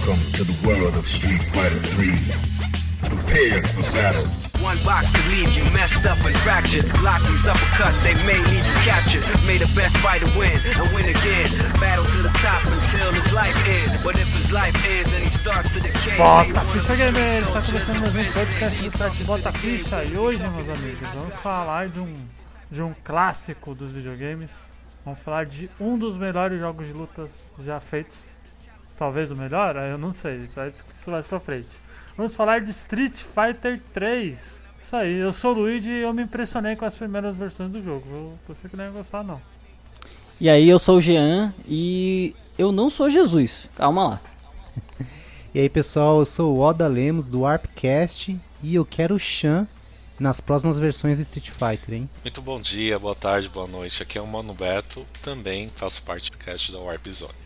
Welcome to the world of Street Fighter 3. Prepare for battle. One box could leave you messed up and fractured. Block these uppercuts, they may leave you captured. May the best fighter win and win again. Battle to the top until his life ends. But if his life ends and he starts to decay, Bota Ficha Gamer! Está começando mais um podcast do site Bota Ficha. E hoje, meus amigos, vamos falar de um, de um clássico dos videogames. Vamos falar de um dos melhores jogos de lutas já feitos. Talvez o melhor? Eu não sei, isso vai, isso vai pra frente. Vamos falar de Street Fighter 3. Isso aí, eu sou o Luigi e eu me impressionei com as primeiras versões do jogo. Eu pensei que não ia gostar, não. E aí, eu sou o Jean e eu não sou Jesus. Calma lá. E aí pessoal, eu sou o Oda Lemos do Warpcast e eu quero o Chan nas próximas versões do Street Fighter, hein? Muito bom dia, boa tarde, boa noite. Aqui é o Mano Beto, também faço parte do cast da Warp Zone.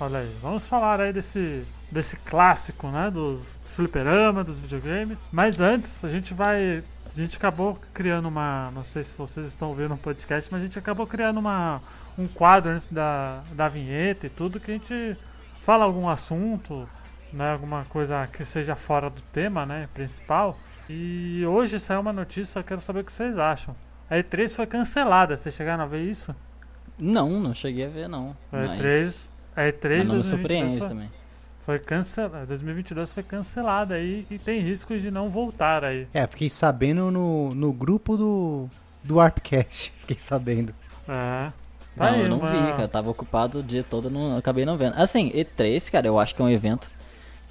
Olha aí, vamos falar aí desse, desse clássico, né? Dos fliperama, dos videogames. Mas antes, a gente vai. A gente acabou criando uma. Não sei se vocês estão ouvindo um podcast, mas a gente acabou criando uma, um quadro antes da, da vinheta e tudo que a gente fala algum assunto, né? Alguma coisa que seja fora do tema, né? Principal. E hoje saiu uma notícia, eu quero saber o que vocês acham. A E3 foi cancelada, vocês chegaram a ver isso? Não, não cheguei a ver, não. A Mas- E3, a E3 mas não me 2022 surpreende foi, também. foi cancelada. 2022 foi cancelada aí e tem risco de não voltar aí. É, fiquei sabendo no, no grupo do, do Warpcast, fiquei sabendo. É. Não, aí eu não uma- vi, cara. Tava ocupado o dia todo, não acabei não vendo. Assim, E3, cara, eu acho que é um evento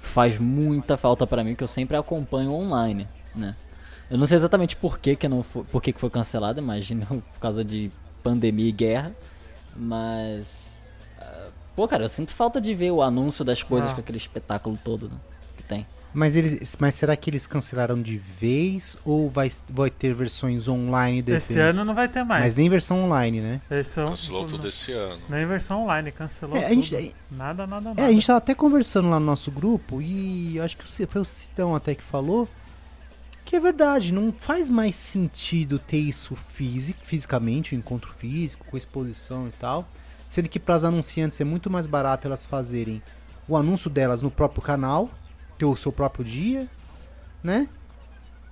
que faz muita falta pra mim, que eu sempre acompanho online, né? Eu não sei exatamente por que, que, não foi, por que, que foi cancelado, imagino por causa de pandemia e guerra, mas. Pô, cara, eu sinto falta de ver o anúncio das coisas Ah. com aquele espetáculo todo né, que tem. Mas, eles, mas será que eles cancelaram de vez ou vai, vai ter versões online desse? Esse ano não vai ter mais. Mas nem versão online, né? Cancelou tudo esse ano. Nem versão online, cancelou É, a tudo. gente- Nada, nada, nada. É, a gente tava até conversando lá no nosso grupo e eu acho que foi o Citão até que falou que é verdade, não faz mais sentido ter isso fisi- fisicamente, um encontro físico, com exposição e tal. Sendo que para as anunciantes é muito mais barato elas fazerem o anúncio delas no próprio canal, ter o seu próprio dia, né?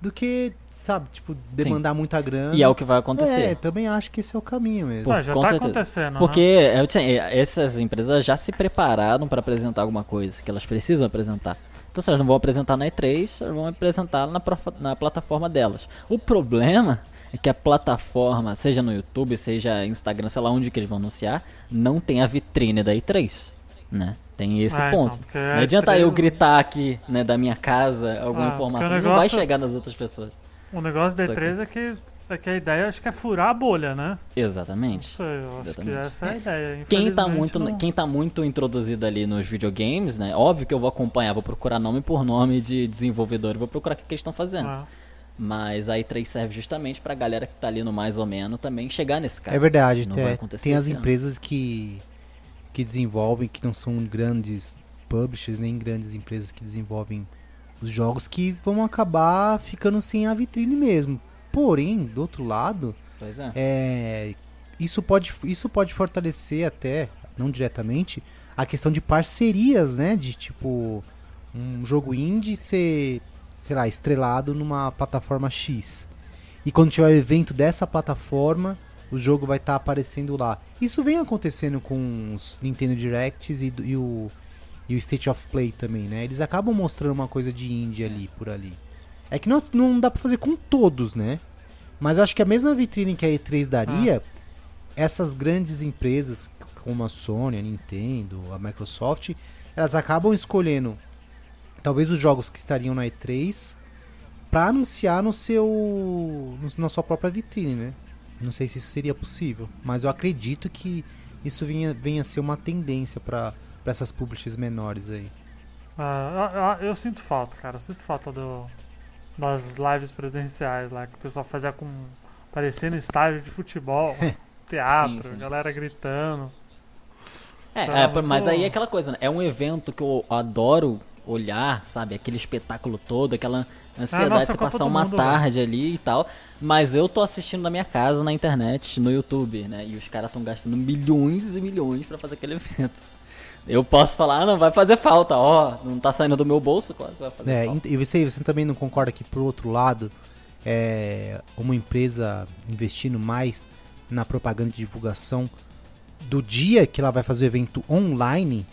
Do que, sabe, tipo, demandar muita grana. E é o que vai É, acontecer. também acho que esse é o caminho mesmo. Ué, já com tá certeza. acontecendo, Porque né? disse, eh, essas empresas já se prepararam para apresentar alguma coisa que elas precisam apresentar. Então, se elas não vão apresentar na E3, elas vão apresentar na, na plataforma delas. O problema é que a plataforma, seja no YouTube, seja Instagram, sei lá onde que eles vão anunciar, não tem a vitrine da E3, né? Tem esse Ah, então, ponto. porque não adianta E3 eu gritar aqui, né, da minha casa, alguma Ah, informação, o não vai negócio- chegar nas outras pessoas. O negócio da Só que- E3 é que, é que a ideia acho que é furar a bolha, né? Não Exatamente. sei, eu acho que Exatamente. essa é a ideia. Quem tá, muito, não- quem tá muito introduzido ali nos videogames, né? Óbvio que eu vou acompanhar, vou procurar nome por nome de desenvolvedor, vou procurar o que, que eles estão fazendo. Ah, Mas a E3 serve justamente pra galera que tá ali no mais ou menos também chegar nesse cara. É verdade, Não tem, vai acontecer tem as ano. empresas que, que desenvolvem, que não são grandes publishers, nem grandes empresas que desenvolvem os jogos, que vão acabar ficando sem a vitrine mesmo. Porém, do outro lado, é. é, isso, pode, isso pode fortalecer até, não diretamente, a questão de parcerias, né? De tipo, um jogo indie ser, sei lá, estrelado numa plataforma X. E quando tiver o evento dessa plataforma, o jogo vai estar aparecendo lá. Isso vem acontecendo com os Nintendo Directs e, e o, e o State of Play também, né? Eles acabam mostrando uma coisa de indie ali, por ali. É que não, não dá pra fazer com todos, né? Mas eu acho que a mesma vitrine que a E3 daria, essas grandes empresas como a Sony, a Nintendo, a Microsoft, elas acabam escolhendo talvez os jogos que estariam na E3 pra anunciar no seu no- na sua própria vitrine, né? Não sei se isso seria possível, mas eu acredito que isso venha, venha a ser uma tendência pra pra essas publishers menores aí. ah, eu, eu- eu sinto falta, cara. Eu sinto falta do, das lives presenciais lá, que o pessoal fazia com. parecendo estádio de futebol, teatro, Sim, sim. galera gritando. É, é, lá, mas aí é aquela coisa, né? É um evento que eu adoro olhar, sabe? Aquele espetáculo todo, aquela ansiedade nossa de você Copa passar uma Mundo, tarde ali e tal. Mas eu tô assistindo na minha casa, na internet, no YouTube, né? E os caras estão gastando milhões e milhões pra fazer aquele evento. Eu posso falar, ah, não, vai fazer falta, ó, não tá saindo do meu bolso, claro que vai fazer É, falta. e você, você também não concorda que, por outro lado, é, uma empresa investindo mais na propaganda de divulgação do dia que ela vai fazer o evento online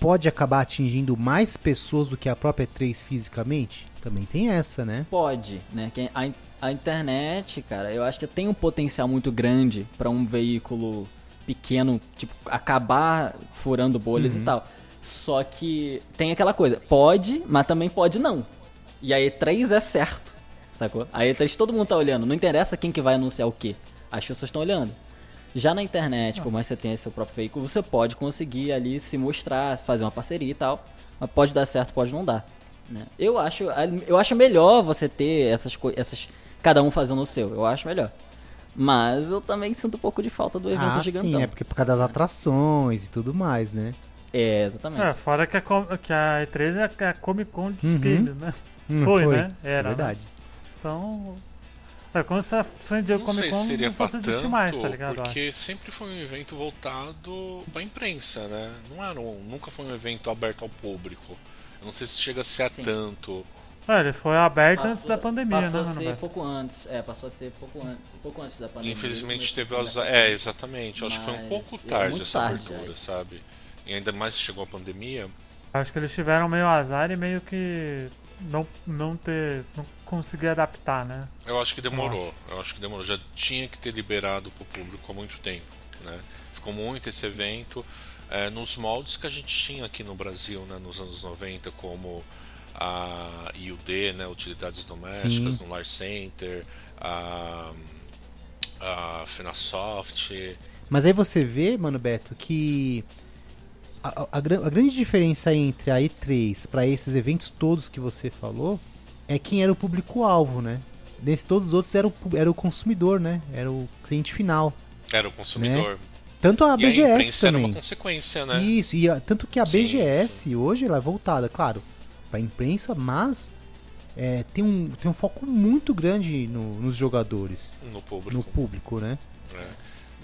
pode acabar atingindo mais pessoas do que a própria E3 fisicamente? Também tem essa, né? Pode, né? A, a internet, cara, eu acho que tem um potencial muito grande pra um veículo pequeno, tipo, acabar furando bolhas Uhum. e tal. Só que tem aquela coisa, pode, mas também pode não. E a E3 é certo, sacou? A E3 todo mundo tá olhando, não interessa quem que vai anunciar o quê. As pessoas estão olhando. Já na internet, por mais que você tenha seu próprio veículo, você pode conseguir ali se mostrar, fazer uma parceria e tal. Mas pode dar certo, pode não dar. né? Eu acho, eu acho melhor você ter essas coisas, essas, cada um fazendo o seu. Eu acho melhor. Mas eu também sinto um pouco de falta do evento ah, gigantão. sim, é porque por causa das atrações e tudo mais, né? É, exatamente. É, fora que a, que a E3 é a Comic Con dos Uhum. games, né? Hum, Foi, né? É Era, verdade. Então. É como se a San Diego Não Comic sei Con se seria não fosse existir tanto, mais, tá ligado? Porque sempre foi um evento voltado pra imprensa, né? Não era um, nunca foi um evento aberto ao público. Eu não sei se chega a ser a Sim. tanto. É, ele foi aberto antes Passou- da pandemia, passou né, a ser pouco antes. É, passou a ser pouco, an pouco antes da pandemia. Infelizmente teve as. É, exatamente. Eu acho que foi um Mas pouco é tarde essa tarde, abertura, é. sabe? E ainda mais se chegou a pandemia. Acho que eles tiveram meio azar e meio que não, não ter. não conseguir adaptar, né? Eu acho que demorou. Eu acho que demorou. Já tinha que ter liberado pro público há muito tempo, né? Ficou muito esse evento é, nos moldes que a gente tinha aqui no Brasil, né? Nos anos 90, como a IUD, né? Utilidades domésticas Sim. no Lar Center, a, a Fenasoft. Mas aí você vê, mano, Beto, que a, a- a a grande diferença entre a E3 para esses eventos todos que você falou é quem era o público-alvo, né? Nesses todos os outros era o, era o consumidor, né? Era o cliente final. Era o consumidor. Tanto a e a BGS era também. uma consequência, né? Isso, e a- tanto que a Sim, BGS hoje ela é voltada, claro, para imprensa, mas é, tem, um, tem um foco muito grande no- nos jogadores, No público. no público, né? É,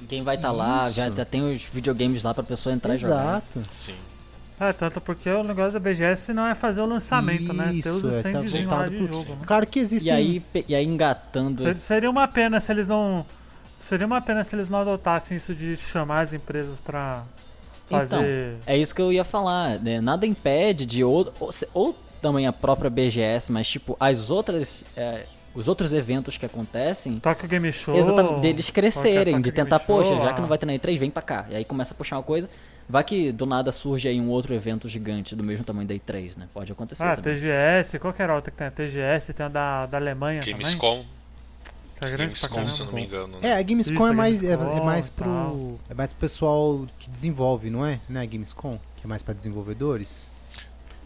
Quem vai estar lá, já, Isso. já tem os videogames lá pra pessoa entrar e jogar. Exato. sim. É, tanto porque o negócio da BGS não é fazer o lançamento, né? Ter os Isso, é, tá standzinhos lá voltado de jogo, né? Claro que existem. E aí, e aí engatando. Ser- Seria uma pena se eles não. Seria uma pena se eles não adotassem isso de chamar as empresas pra fazer. É isso que eu ia falar, né? Nada impede de ou, ou, ou também a própria BGS, mas tipo, as outras. é, os outros eventos que acontecem. Tokyo Game Show. Exatamente, deles crescerem, qualquer de tentar, Show, poxa, já que não vai ter na E3, vem pra cá. E aí começa a puxar uma coisa. Vai que do nada surge aí um outro evento gigante do mesmo tamanho da E3, né? Pode acontecer Ah, também. TGS, qual que era a outra que tem? A TGS, tem a da, da Alemanha. Gamescom. Que é Gamescom, se não me engano. É, Né? a Gamescom Isso, é a mais é, Gamescom é mais e pro tal. é mais pro pessoal que desenvolve, não é? Não é a Gamescom, que é mais pra desenvolvedores.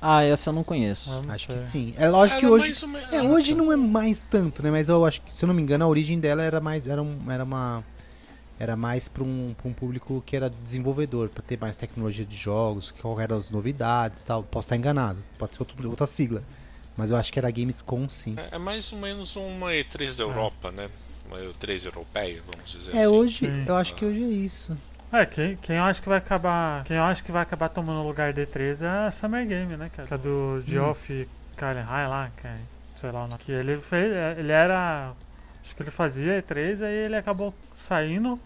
Ah, essa eu não conheço. Eu não Acho sei. que sim. É lógico que Ela hoje menos- É, hoje não é mais tanto, né? Mas eu acho que, se eu não me engano, a origem dela era mais. Era, um, era uma. Era mais para um, pra um público que era desenvolvedor, para ter mais tecnologia de jogos, qual eram as novidades e tal. Posso estar enganado, pode ser outro- outra sigla. Mas eu acho que era Gamescom sim. É é mais ou menos uma E3 da Europa, né? Uma E3 europeia, vamos dizer É, assim. hoje, Sim. eu acho que hoje é isso. É, quem, quem eu acho que vai acabar. Quem eu acho que vai acabar tomando o lugar D3 é a Summer Game, né, cara? Que é do Geoff Kallenheim lá, que é, sei lá o nome. Que ele fez. é, Ele era. Acho que ele fazia E3, aí ele acabou saindo,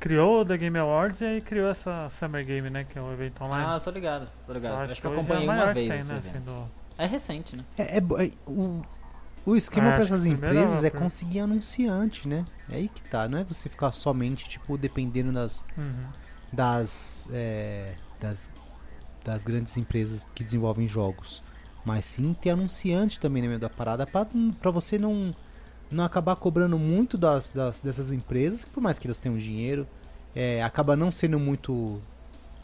criou o The Game Awards e aí criou essa Summer Game, né? Que é o evento online. Ah, tô ligado, tô ligado. eu Acho, acho que eu é a acompanhei maior uma que vez tem, né? Assim, do... É recente, né? É, é é- o, o esquema para essas empresas é conseguir anunciante, né? É aí que tá, não é você ficar somente, tipo, dependendo das, Uhum. das, é, das, das grandes empresas que desenvolvem jogos. Mas sim ter anunciante também no meio da parada pra você não, não acabar cobrando muito das, das- dessas empresas, que por mais que elas tenham dinheiro, é, acaba não sendo muito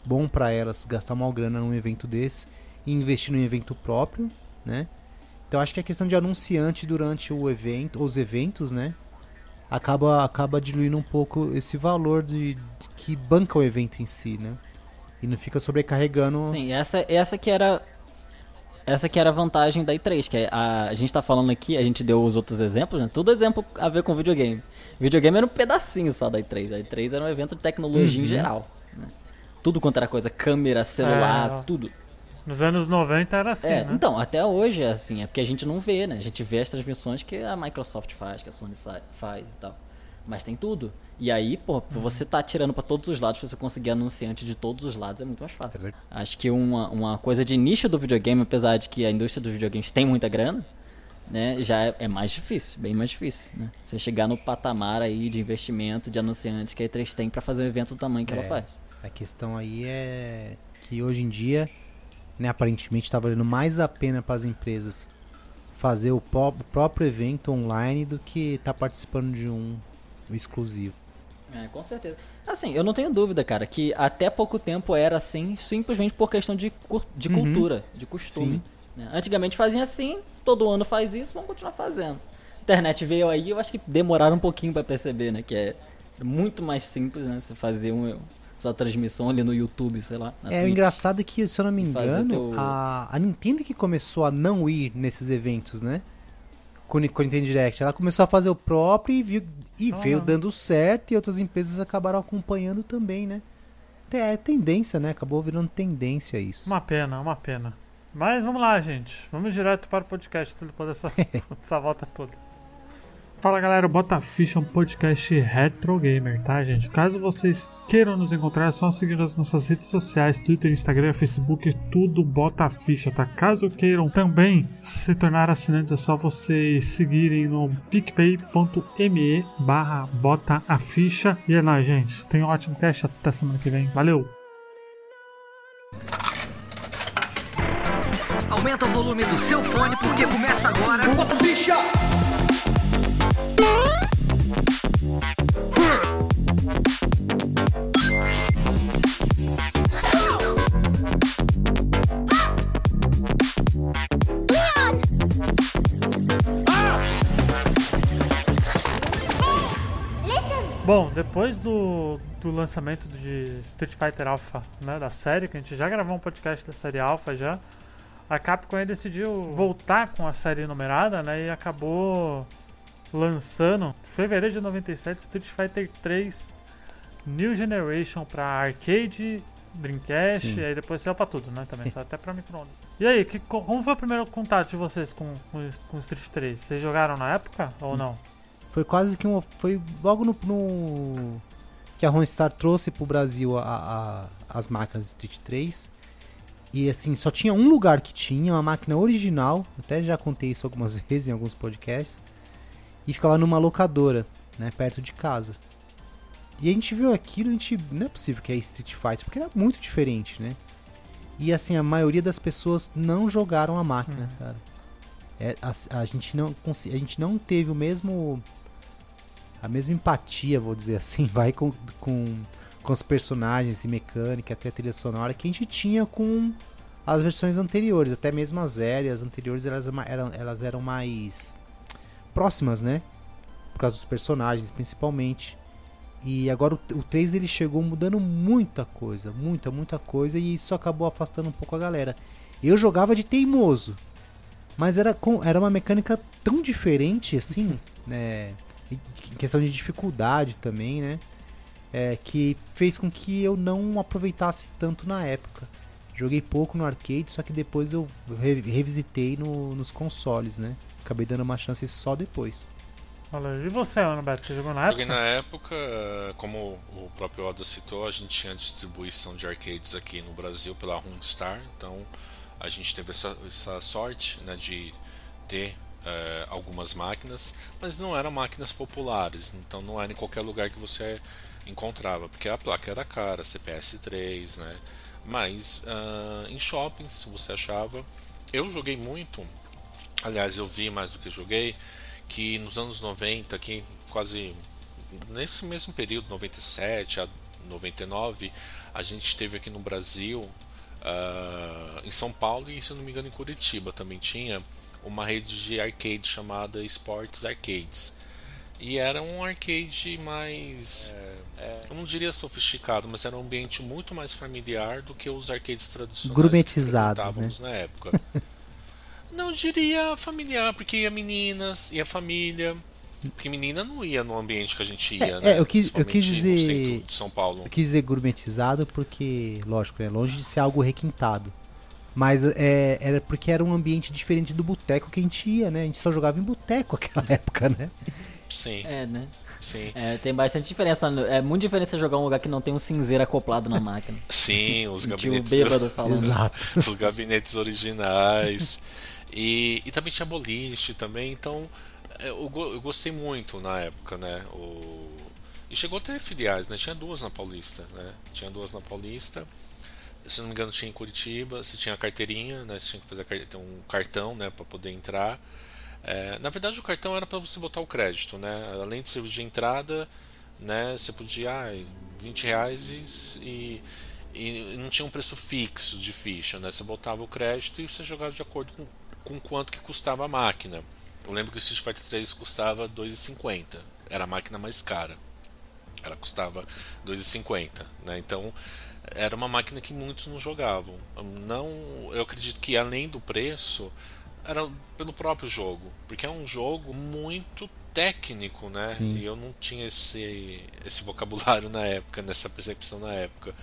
bom pra elas gastar uma grana num evento desse e investir num evento próprio, né? Então acho que a questão de anunciante durante o evento, os eventos, né? Acaba, acaba diluindo um pouco esse valor de, de que banca o evento em si, né? E não fica sobrecarregando. Sim, essa, essa que era. Essa que era a vantagem da E3, que é a, a gente tá falando aqui, a gente deu os outros exemplos, né? Tudo exemplo a ver com videogame. Videogame era um pedacinho só da E3. A E3 era um evento de tecnologia em Uhum. geral. né? tudo quanto era coisa, câmera, celular, É. tudo. Nos anos 90 era assim, é, né? então, até hoje é assim, é porque a gente não vê, né? A gente vê as transmissões que a Microsoft faz, que a Sony faz e tal. Mas tem tudo. E aí, pô, Uhum. você tá tirando pra todos os lados, pra você conseguir anunciante de todos os lados é muito mais É fácil. verdade. Acho que uma, uma coisa de nicho do videogame, apesar de que a indústria dos videogames tem muita grana, né, já é, é mais difícil, bem mais difícil, né? Você chegar no patamar aí de investimento de anunciantes que a E3 tem pra fazer um evento do tamanho que ela É. faz. A questão aí é que hoje em dia, né, aparentemente está valendo mais a pena para as empresas fazer o, pró- o próprio evento online do que estar participando de um exclusivo. É, com certeza. Assim, eu não tenho dúvida, cara, que até pouco tempo era assim, simplesmente por questão de, de Uhum. cultura, de costume. Né? Antigamente faziam assim, todo ano faz isso, vamos continuar fazendo. Internet veio aí, eu acho que demoraram um pouquinho pra perceber, né? Que é muito mais simples, né? Você fazer um, sua transmissão ali no YouTube, sei lá. na é, o Twitch. engraçado é que, se eu não me engano, teu- a, a Nintendo que começou a não ir nesses eventos, né? Com, o- com o Nintendo Direct. Ela começou a fazer o próprio e, viu, e Ah, veio não. dando certo e outras empresas acabaram acompanhando também, né? É tendência, né? Acabou virando tendência isso. Uma pena, uma pena. Mas vamos lá, gente. Vamos direto para o podcast, tudo depois dessa, dessa volta toda. Fala galera, o Bota Ficha é um podcast retro gamer, tá, gente? Caso vocês queiram nos encontrar, é só seguir nas nossas redes sociais, Twitter, Instagram, Facebook, tudo Bota Ficha, tá? Caso queiram também se tornar assinantes, é só vocês seguirem no picpay.me barra Bota a Ficha. E é nóis, gente. Tenha um ótimo cast, até semana que vem. Valeu! Aumenta o volume do seu fone porque começa agora. Bom, depois do, do lançamento de Street Fighter Alpha, né, da série, que a gente já gravou um podcast da série Alpha já, a Capcom decidiu voltar com a série numerada, né, e acabou lançando, em fevereiro de 97, Street Fighter 3 New Generation pra arcade, Dreamcast, Sim. e aí depois saiu pra tudo, né, também, saiu até pra micro-ondas. E aí, que, co- como foi o primeiro contato de vocês com, com, Street 3? Vocês jogaram na época ou não? Foi quase que um. Foi logo no. no- que a Ronstar trouxe pro Brasil a, a- as máquinas do Street 3. E assim, só tinha um lugar que tinha, uma máquina original. Até já contei isso algumas vezes em alguns podcasts. E ficava numa locadora, né? Perto de casa. E a gente viu aquilo, a gente. Não é possível que é Street Fighter, porque era muito diferente, né? E assim, a maioria das pessoas não jogaram a máquina, cara. É, a, a gente não a gente não teve o mesmo a mesma empatia, vou dizer assim, vai com, com, com os personagens e mecânica, até a trilha sonora que a gente tinha com as versões anteriores, até mesmo as aéreas anteriores elas eram, elas eram mais próximas, né? Por causa dos personagens, principalmente. E agora o, o 3 ele chegou mudando muita coisa, muita, muita coisa, e isso acabou afastando um pouco a galera. Eu jogava de teimoso, mas era, com, era uma mecânica tão diferente assim, né? Em questão de dificuldade também, né? É, que fez com que eu não aproveitasse tanto na época. Joguei pouco no arcade, só que depois eu re- revisitei no- nos consoles, né? Acabei dando uma chance só depois. E você, Ana Beto, você jogou na Joguei época? na época, como o próprio Oda citou, a gente tinha distribuição de arcades aqui no Brasil pela Runstar, então a gente teve essa, essa sorte né, de ter eh, algumas máquinas, mas não eram máquinas populares, então não era em qualquer lugar que você encontrava, porque a placa era cara, CPS 3, né? Mas ah, em shoppings você achava. Eu joguei muito, aliás, eu vi mais do que joguei, que nos anos 90, que quase nesse mesmo período, 97 a 99, a gente teve aqui no Brasil, ah, em São Paulo e, se não me engano, em Curitiba também tinha uma rede de arcade chamada Sports Arcades. E era um arcade mais. eu não diria sofisticado, mas era um ambiente muito mais familiar do que os arcades tradicionais. Gourmetizado, que frequentávamos na época. não diria familiar, porque ia meninas, ia família. Porque menina não ia no ambiente que a gente ia, É, né? é, eu quis- eu quis dizer- de São Paulo. Eu quis dizer gourmetizado porque, lógico, é longe de ser algo requintado. Mas é, era porque era um ambiente diferente do boteco que a gente ia, né? A gente só jogava em boteco naquela época, né? Sim, É, né? sim. É, tem bastante diferença. É muito diferente você jogar um lugar que não tem um cinzeiro acoplado na máquina. Sim, os gabinetes. bêbado falando. Exato. os gabinetes originais. E, e também tinha boliche também, então é, eu, eu gostei muito na época, né? O, e chegou a ter filiais, né? Tinha duas na Paulista, né? Tinha duas na Paulista. Se não me engano, tinha em Curitiba. Você tinha a carteirinha, né? Você tinha que fazer ter um cartão, né? Para poder entrar. É, na verdade, o cartão era para você botar o crédito, né? Além de serviço de entrada, né? Você podia, ah, 20 reais e, e, e não tinha um preço fixo de ficha, né? Você botava o crédito e você jogava de acordo com, com quanto que custava a máquina. Eu lembro que o Street Fighter 3 custava 2,50. Era a máquina mais cara. Ela custava 2,50, né? Então era uma máquina que muitos não jogavam. Não, eu acredito que além do preço era pelo próprio jogo, porque é um jogo muito técnico, né? Sim. E eu não tinha esse esse vocabulário na época, nessa percepção na época.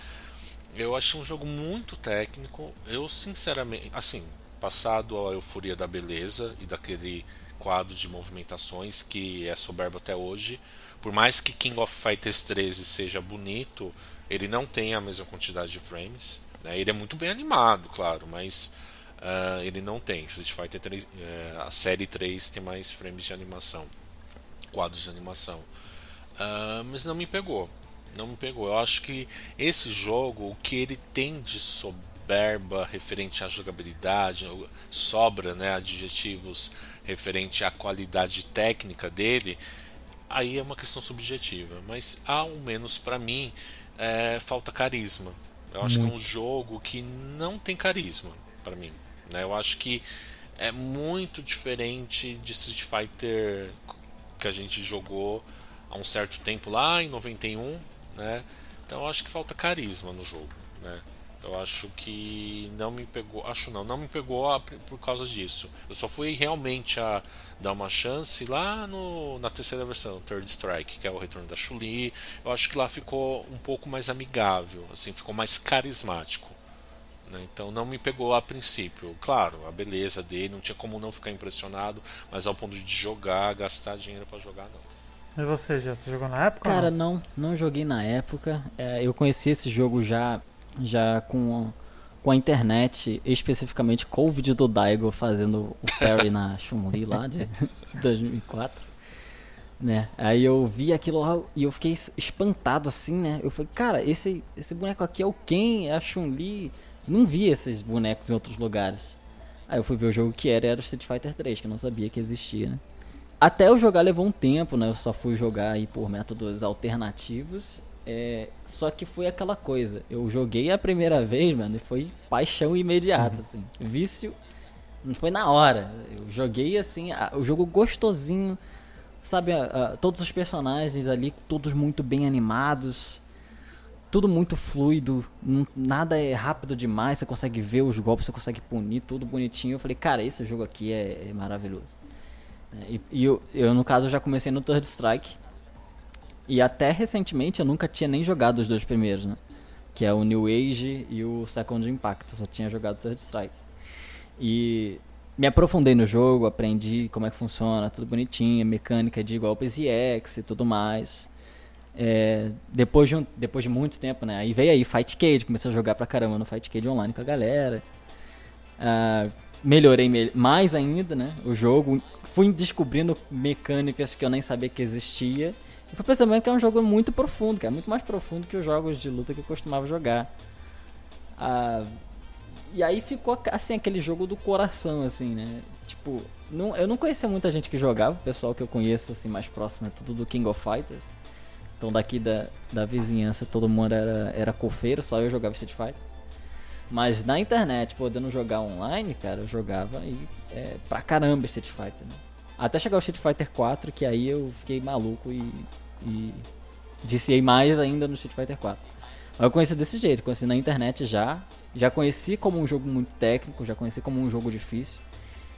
Eu achei um jogo muito técnico. Eu sinceramente, assim, passado a euforia da beleza e daquele quadro de movimentações que é soberbo até hoje, por mais que King of Fighters 13 seja bonito, ele não tem a mesma quantidade de frames. Né? Ele é muito bem animado, claro, mas ah, ele não tem. Street Fighter 3, eh, a série 3 tem mais frames de animação, quadros de animação. Ah, mas não me pegou. Não me pegou. Eu acho que esse jogo, o que ele tem de soberba referente à jogabilidade, sobra né, adjetivos referente à qualidade técnica dele, aí é uma questão subjetiva. Mas ao menos para mim é, falta carisma. Eu acho que é um jogo que não tem carisma para mim. Né? Eu acho que é muito diferente de Street Fighter que a gente jogou há um certo tempo lá em 91, né? Então eu acho que falta carisma no jogo, né? Eu acho que não me pegou, acho não, não me pegou a- por causa disso. Eu só fui realmente a dar uma chance lá no, na terceira versão, Third Strike, que é o retorno da Chun-Li. Eu acho que lá ficou um pouco mais amigável, assim, ficou mais carismático. Né? Então não me pegou a princípio. Claro, a beleza dele, não tinha como não ficar impressionado, mas ao ponto de jogar, gastar dinheiro pra jogar, não. E você, já você jogou na época? Cara, não? não, não joguei na época. É, eu conheci esse jogo já, já com, com a internet, especificamente com o vídeo do Daigo fazendo o parry na Chun-Li lá de 2004. Né? Aí eu vi aquilo lá e eu fiquei es- espantado assim, né? Eu falei, cara, esse, esse boneco aqui é o Ken, é a Chun-Li. Não vi esses bonecos em outros lugares. Aí eu fui ver o jogo que era, era o Street Fighter 3, que eu não sabia que existia, né? Até eu jogar levou um tempo, né? Eu só fui jogar aí por métodos alternativos. É, só que foi aquela coisa. Eu joguei a primeira vez, mano, e foi paixão imediata, assim. Vício não foi na hora. Eu joguei assim, a- o jogo gostosinho, sabe? a- a- todos os personagens ali, todos muito bem animados. Tudo muito fluido, nada é rápido demais, você consegue ver os golpes, você consegue punir, tudo bonitinho. Eu falei, cara, esse jogo aqui é, é maravilhoso. É, E, e eu, eu, no caso, já comecei no Third Strike. E até recentemente eu nunca tinha nem jogado os dois primeiros, né? Que é o New Age e o Second Impact. Eu só tinha jogado Third Strike. E me aprofundei no jogo, aprendi como é que funciona, tudo bonitinho, mecânica de golpes EX e tudo mais. É, depois, de um- depois de muito tempo, né? Aí veio aí Fight Cage, comecei a jogar pra caramba no Fight Cage online com a galera. Ah, melhorei me- mais ainda, né? O jogo. Fui descobrindo mecânicas que eu nem sabia que existia. E fui percebendo que é um jogo muito profundo, que é muito mais profundo que os jogos de luta que eu costumava jogar. Ah, e aí ficou assim aquele jogo do coração, assim, né? Tipo, não, eu não conhecia muita gente que jogava, o pessoal que eu conheço assim mais próximo é tudo do King of Fighters. Então daqui da, da vizinhança todo mundo era, era cofeiro, só eu jogava Street Fighter. Mas na internet, podendo jogar online, cara, eu jogava e é, pra caramba Street Fighter. Né? Até chegar o Street Fighter 4, que aí eu fiquei maluco e, e viciei mais ainda no Street Fighter 4. Mas eu conheci desse jeito, conheci na internet já. Já conheci como um jogo muito técnico, já conheci como um jogo difícil.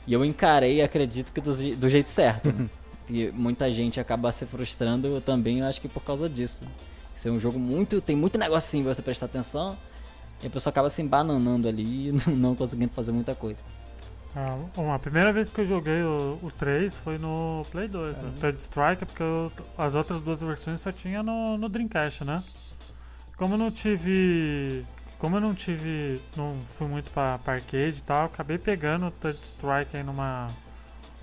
E eu encarei, acredito que do, do jeito certo. né? E muita gente acaba se frustrando também, eu acho que por causa disso. Ser um jogo muito. Tem muito negocinho pra você prestar atenção. E a pessoa acaba se embananando ali e não, conseguindo fazer muita coisa. Ah, bom, a primeira vez que eu joguei o, o 3 foi no Play 2, no Third Strike, porque eu- as outras duas versões só tinha no, no Dreamcast, né? Como eu não tive. Como eu não tive. Não fui muito pra, pra arcade e tal, acabei pegando o Third Strike aí numa.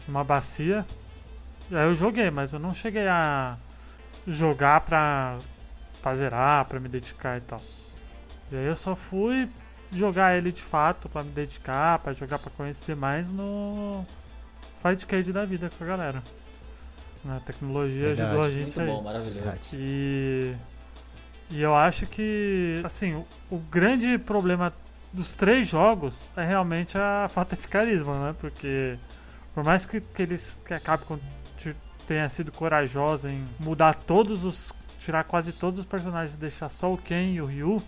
numa bacia. Aí eu joguei, mas eu não cheguei a jogar pra, pra zerar, pra me dedicar e tal. E aí eu só fui jogar ele de fato pra me dedicar, pra jogar pra conhecer mais no Fightcade da vida com a galera. A tecnologia Verdade. ajudou a gente Muito aí. bom, maravilhoso. E, e eu acho que, assim, o, o grande problema dos três jogos é realmente a falta de carisma, né? Porque por mais que, que eles que a Capcom tenha sido corajosa em mudar todos os. tirar quase todos os personagens e deixar só o Ken e o Ryu,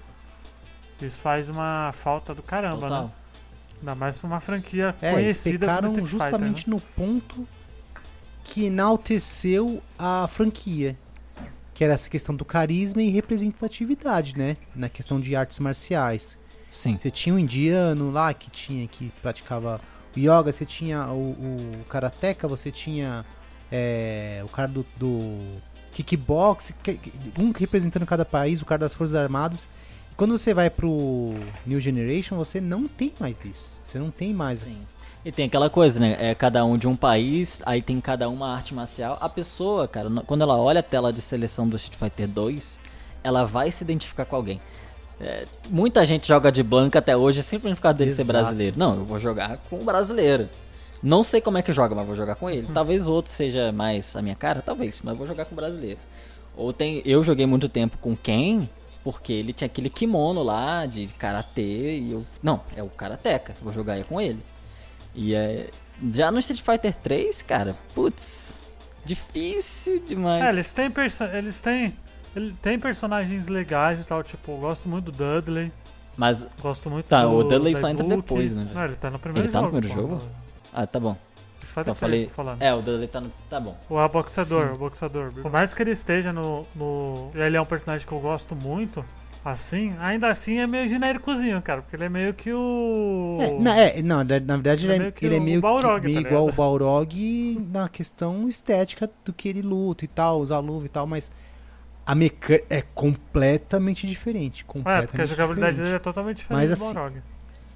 isso faz uma falta do caramba, Total. né? Ainda mais pra uma franquia É, conhecida como Street Fighter, né? justamente no ponto que enalteceu a franquia. Que era essa questão do carisma e representatividade, né? Na questão de artes marciais. Sim. Você tinha um indiano lá que tinha que praticava o yoga, você tinha o, o karateka, você tinha é, o cara do, do kickbox, um representando cada país, o cara das Forças Armadas. E quando você vai pro New Generation, você não tem mais isso. Você não tem mais. Sim. E tem aquela coisa, né? É cada um de um país, aí tem cada uma arte marcial. A pessoa, cara, quando ela olha a tela de seleção do Street Fighter 2, ela vai se identificar com alguém. É, muita gente joga de blanca até hoje simplesmente por causa dele ser Exato. brasileiro. Não, eu vou jogar com o brasileiro. Não sei como é que joga, mas vou jogar com ele. Talvez o outro seja mais a minha cara, talvez, mas vou jogar com o brasileiro. Ou tem, eu joguei muito tempo com Ken, porque ele tinha aquele kimono lá de karatê e eu, não, é o karateka, vou jogar aí com ele. E é, já no Street Fighter 3, cara, putz, difícil demais. É, eles têm, eles têm, ele tem personagens legais e tal, tipo, eu gosto muito do Dudley, Mas, gosto muito Tá, do o Dudley só entra depois, né? Não, ele tá no primeiro Ele tá no jogo. primeiro jogo? Ah, tá bom. Street Então 3, falei, tô falando. é, o Dudley tá no, tá bom. O boxeador, Sim. o boxeador. Por mais que ele esteja no, no. Ele é um personagem que eu gosto muito, assim, ainda assim é meio genéricozinho, cara, porque ele é meio que o. É, não, é, não, na verdade Ele é ele é, meio que ele é o meio, Balrog, meio tá igual o? Balrog na questão estética do que ele luta e tal, usar luva e tal, mas a mecânica é completamente diferente. É, Completamente porque a jogabilidade dele diferente. é totalmente diferente Mas do assim, Balrog.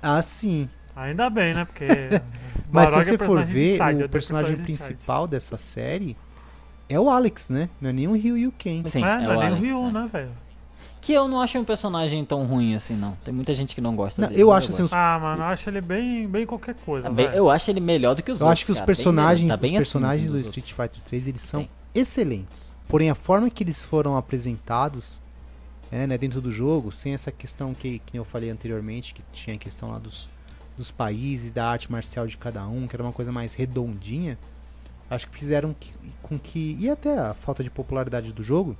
Ah, sim. Ainda bem, né? Porque. Mas se Balrog é você for ver, eu o personagem principal dessa série é o Alex, né? Não é nem o Ryu e o Ken. Sim, é, é não é o nem o Alex, Ryu, é. né, velho? Que eu não acho um personagem tão ruim assim, não. Tem muita gente que não gosta Não, dele. eu acho assim, os, Ah, mano, eu acho ele bem, bem qualquer coisa. Tá bem- velho. eu acho ele melhor do que os eu outros. acho que os cara, personagens, tá os personagens do Street outros. Fighter 3, eles são Sim. excelentes. Porém, a forma que eles foram apresentados é, né, dentro do jogo, sem essa questão que, que eu falei anteriormente, que tinha a questão lá dos, dos países, da arte marcial de cada um, que era uma coisa mais redondinha, acho que fizeram que- com que. E até a falta de popularidade do jogo,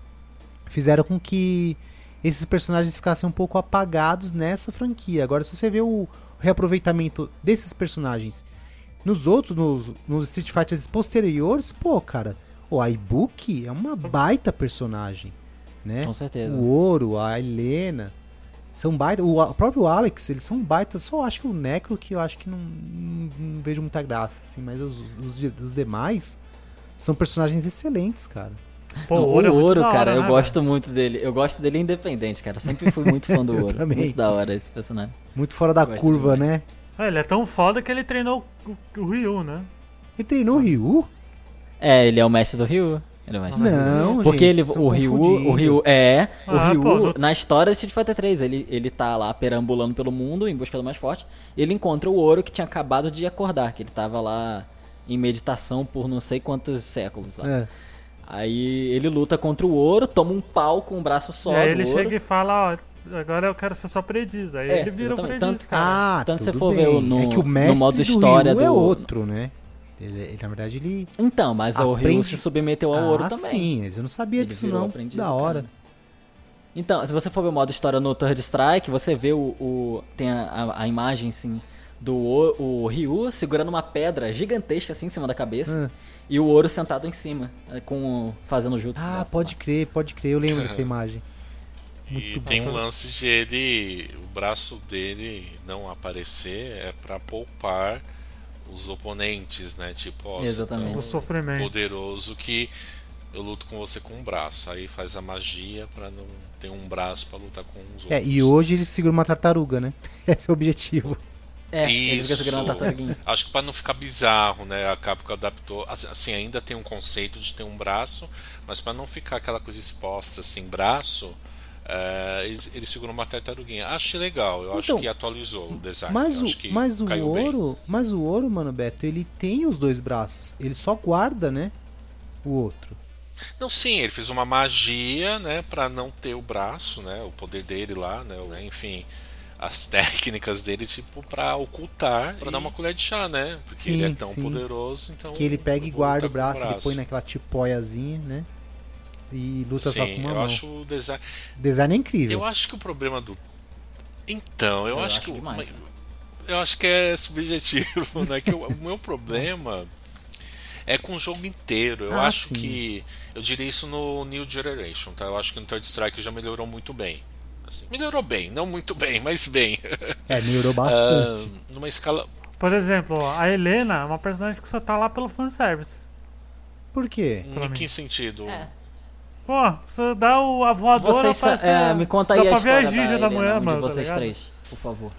fizeram com que esses personagens ficassem um pouco apagados nessa franquia. Agora, se você vê o reaproveitamento desses personagens nos outros, nos, nos Street Fighters posteriores, pô, cara, o Ibuki é uma baita personagem, né? Com certeza. O Ouro, a Helena, são baita. O, o próprio Alex, eles são baita. Só acho que o Necro que eu acho que não, não- não vejo muita graça, assim, mas os, os, os demais são personagens excelentes, cara. Pô, Não, ouro é o Ouro, hora, cara, eu né, gosto muito dele. Eu gosto dele independente, cara. Sempre fui muito fã do Eu Ouro. também. Muito da hora esse personagem. Muito fora da Gosto curva, demais. né? É, ele é tão foda que ele treinou o, o Ryu, né? Ele treinou o Ryu? É, ele é o mestre do Ryu. Ele é o do Ryu. Não, Porque gente, ele, o Ryu, o. Ryu é, o Ah, Ryu pô, no- na história de Street Fighter 3, ele ele tá lá perambulando pelo mundo em busca do mais forte, e ele encontra o Ouro que tinha acabado de acordar, que ele tava lá em meditação por não sei quantos séculos lá. É. Aí ele luta contra o Ouro, toma um pau com o braço só e aí do ele Ouro. chega e fala, ó, agora eu quero ser só aprendiz. Aí É, ele vira o exatamente. aprendiz, Tanto- cara. Ah, Tanto se tudo for bem. ver o- no- é que o no mestre modo do história Ryu é do- outro, né? Ele, ele, na verdade, ele... Então, mas o Ryu Aprende- se submeteu ao Ouro ah, também. sim, mas eu não sabia Ele disso não. aprendiz Da hora. cara. Então, se você for ver o modo história no Third Strike, você vê o. o- tem a, a- a imagem, assim, do O- o Ryu segurando uma pedra gigantesca assim em cima da cabeça Ah. e o Ouro sentado em cima, eh, com fazendo jutsu. Ah, dela, pode lá. crer, pode crer. Eu lembro dessa imagem. E tem um lance de ele, o braço dele não aparecer é pra poupar os oponentes, né? Tipo, ó, você é Exatamente. tão O sofrimento. poderoso que eu luto com você com um braço. Aí faz a magia pra não ter um braço pra lutar com os outros. É, e hoje ele segura uma tartaruga, né? Esse é o objetivo. É, ele fica Isso. Acho que pra não ficar bizarro, né? A Capcom adaptou. Assim, assim, ainda tem um conceito de ter um braço, mas pra não ficar aquela coisa exposta assim, braço, é, ele, ele segura uma tartaruguinha. Achei legal, eu acho Então, que atualizou o design. Mas eu o, acho que mas o caiu bem. ouro, mas o ouro, mano, Beto, ele tem os dois braços. Ele só guarda, né? O outro. Não, sim, ele fez uma magia, né, para não ter o braço, né, o poder dele lá, né, o- enfim, as técnicas dele tipo pra ocultar, pra dar uma colher de chá, né? Porque Sim, ele é tão sim. poderoso, então Que ele pega e guarda o lutar com braço, ele põe naquela tipóiazinha, né? E luta só com Sim, uma eu mão. acho o design. Design é incrível. Eu acho que o problema do. Então, eu, Eu acho, acho que. demais. Eu acho que é subjetivo, né? Que o, o meu problema é com o jogo inteiro. Eu Ah, acho sim. que. Eu diria isso no New Generation, tá? Eu acho que no Third Strike já melhorou muito bem. Assim, melhorou bem, não muito bem, mas bem. É, melhorou bastante. Ah, numa escala. Por exemplo, a Helena é uma personagem que só tá lá pelo fanservice. Por quê? Em que sentido? Pô, você dá o, a voadora Vocês, sa- parece- é, me conta aí dá a pra ver a história giga da, da mulher, mano. de tá vocês ligado? três, por favor.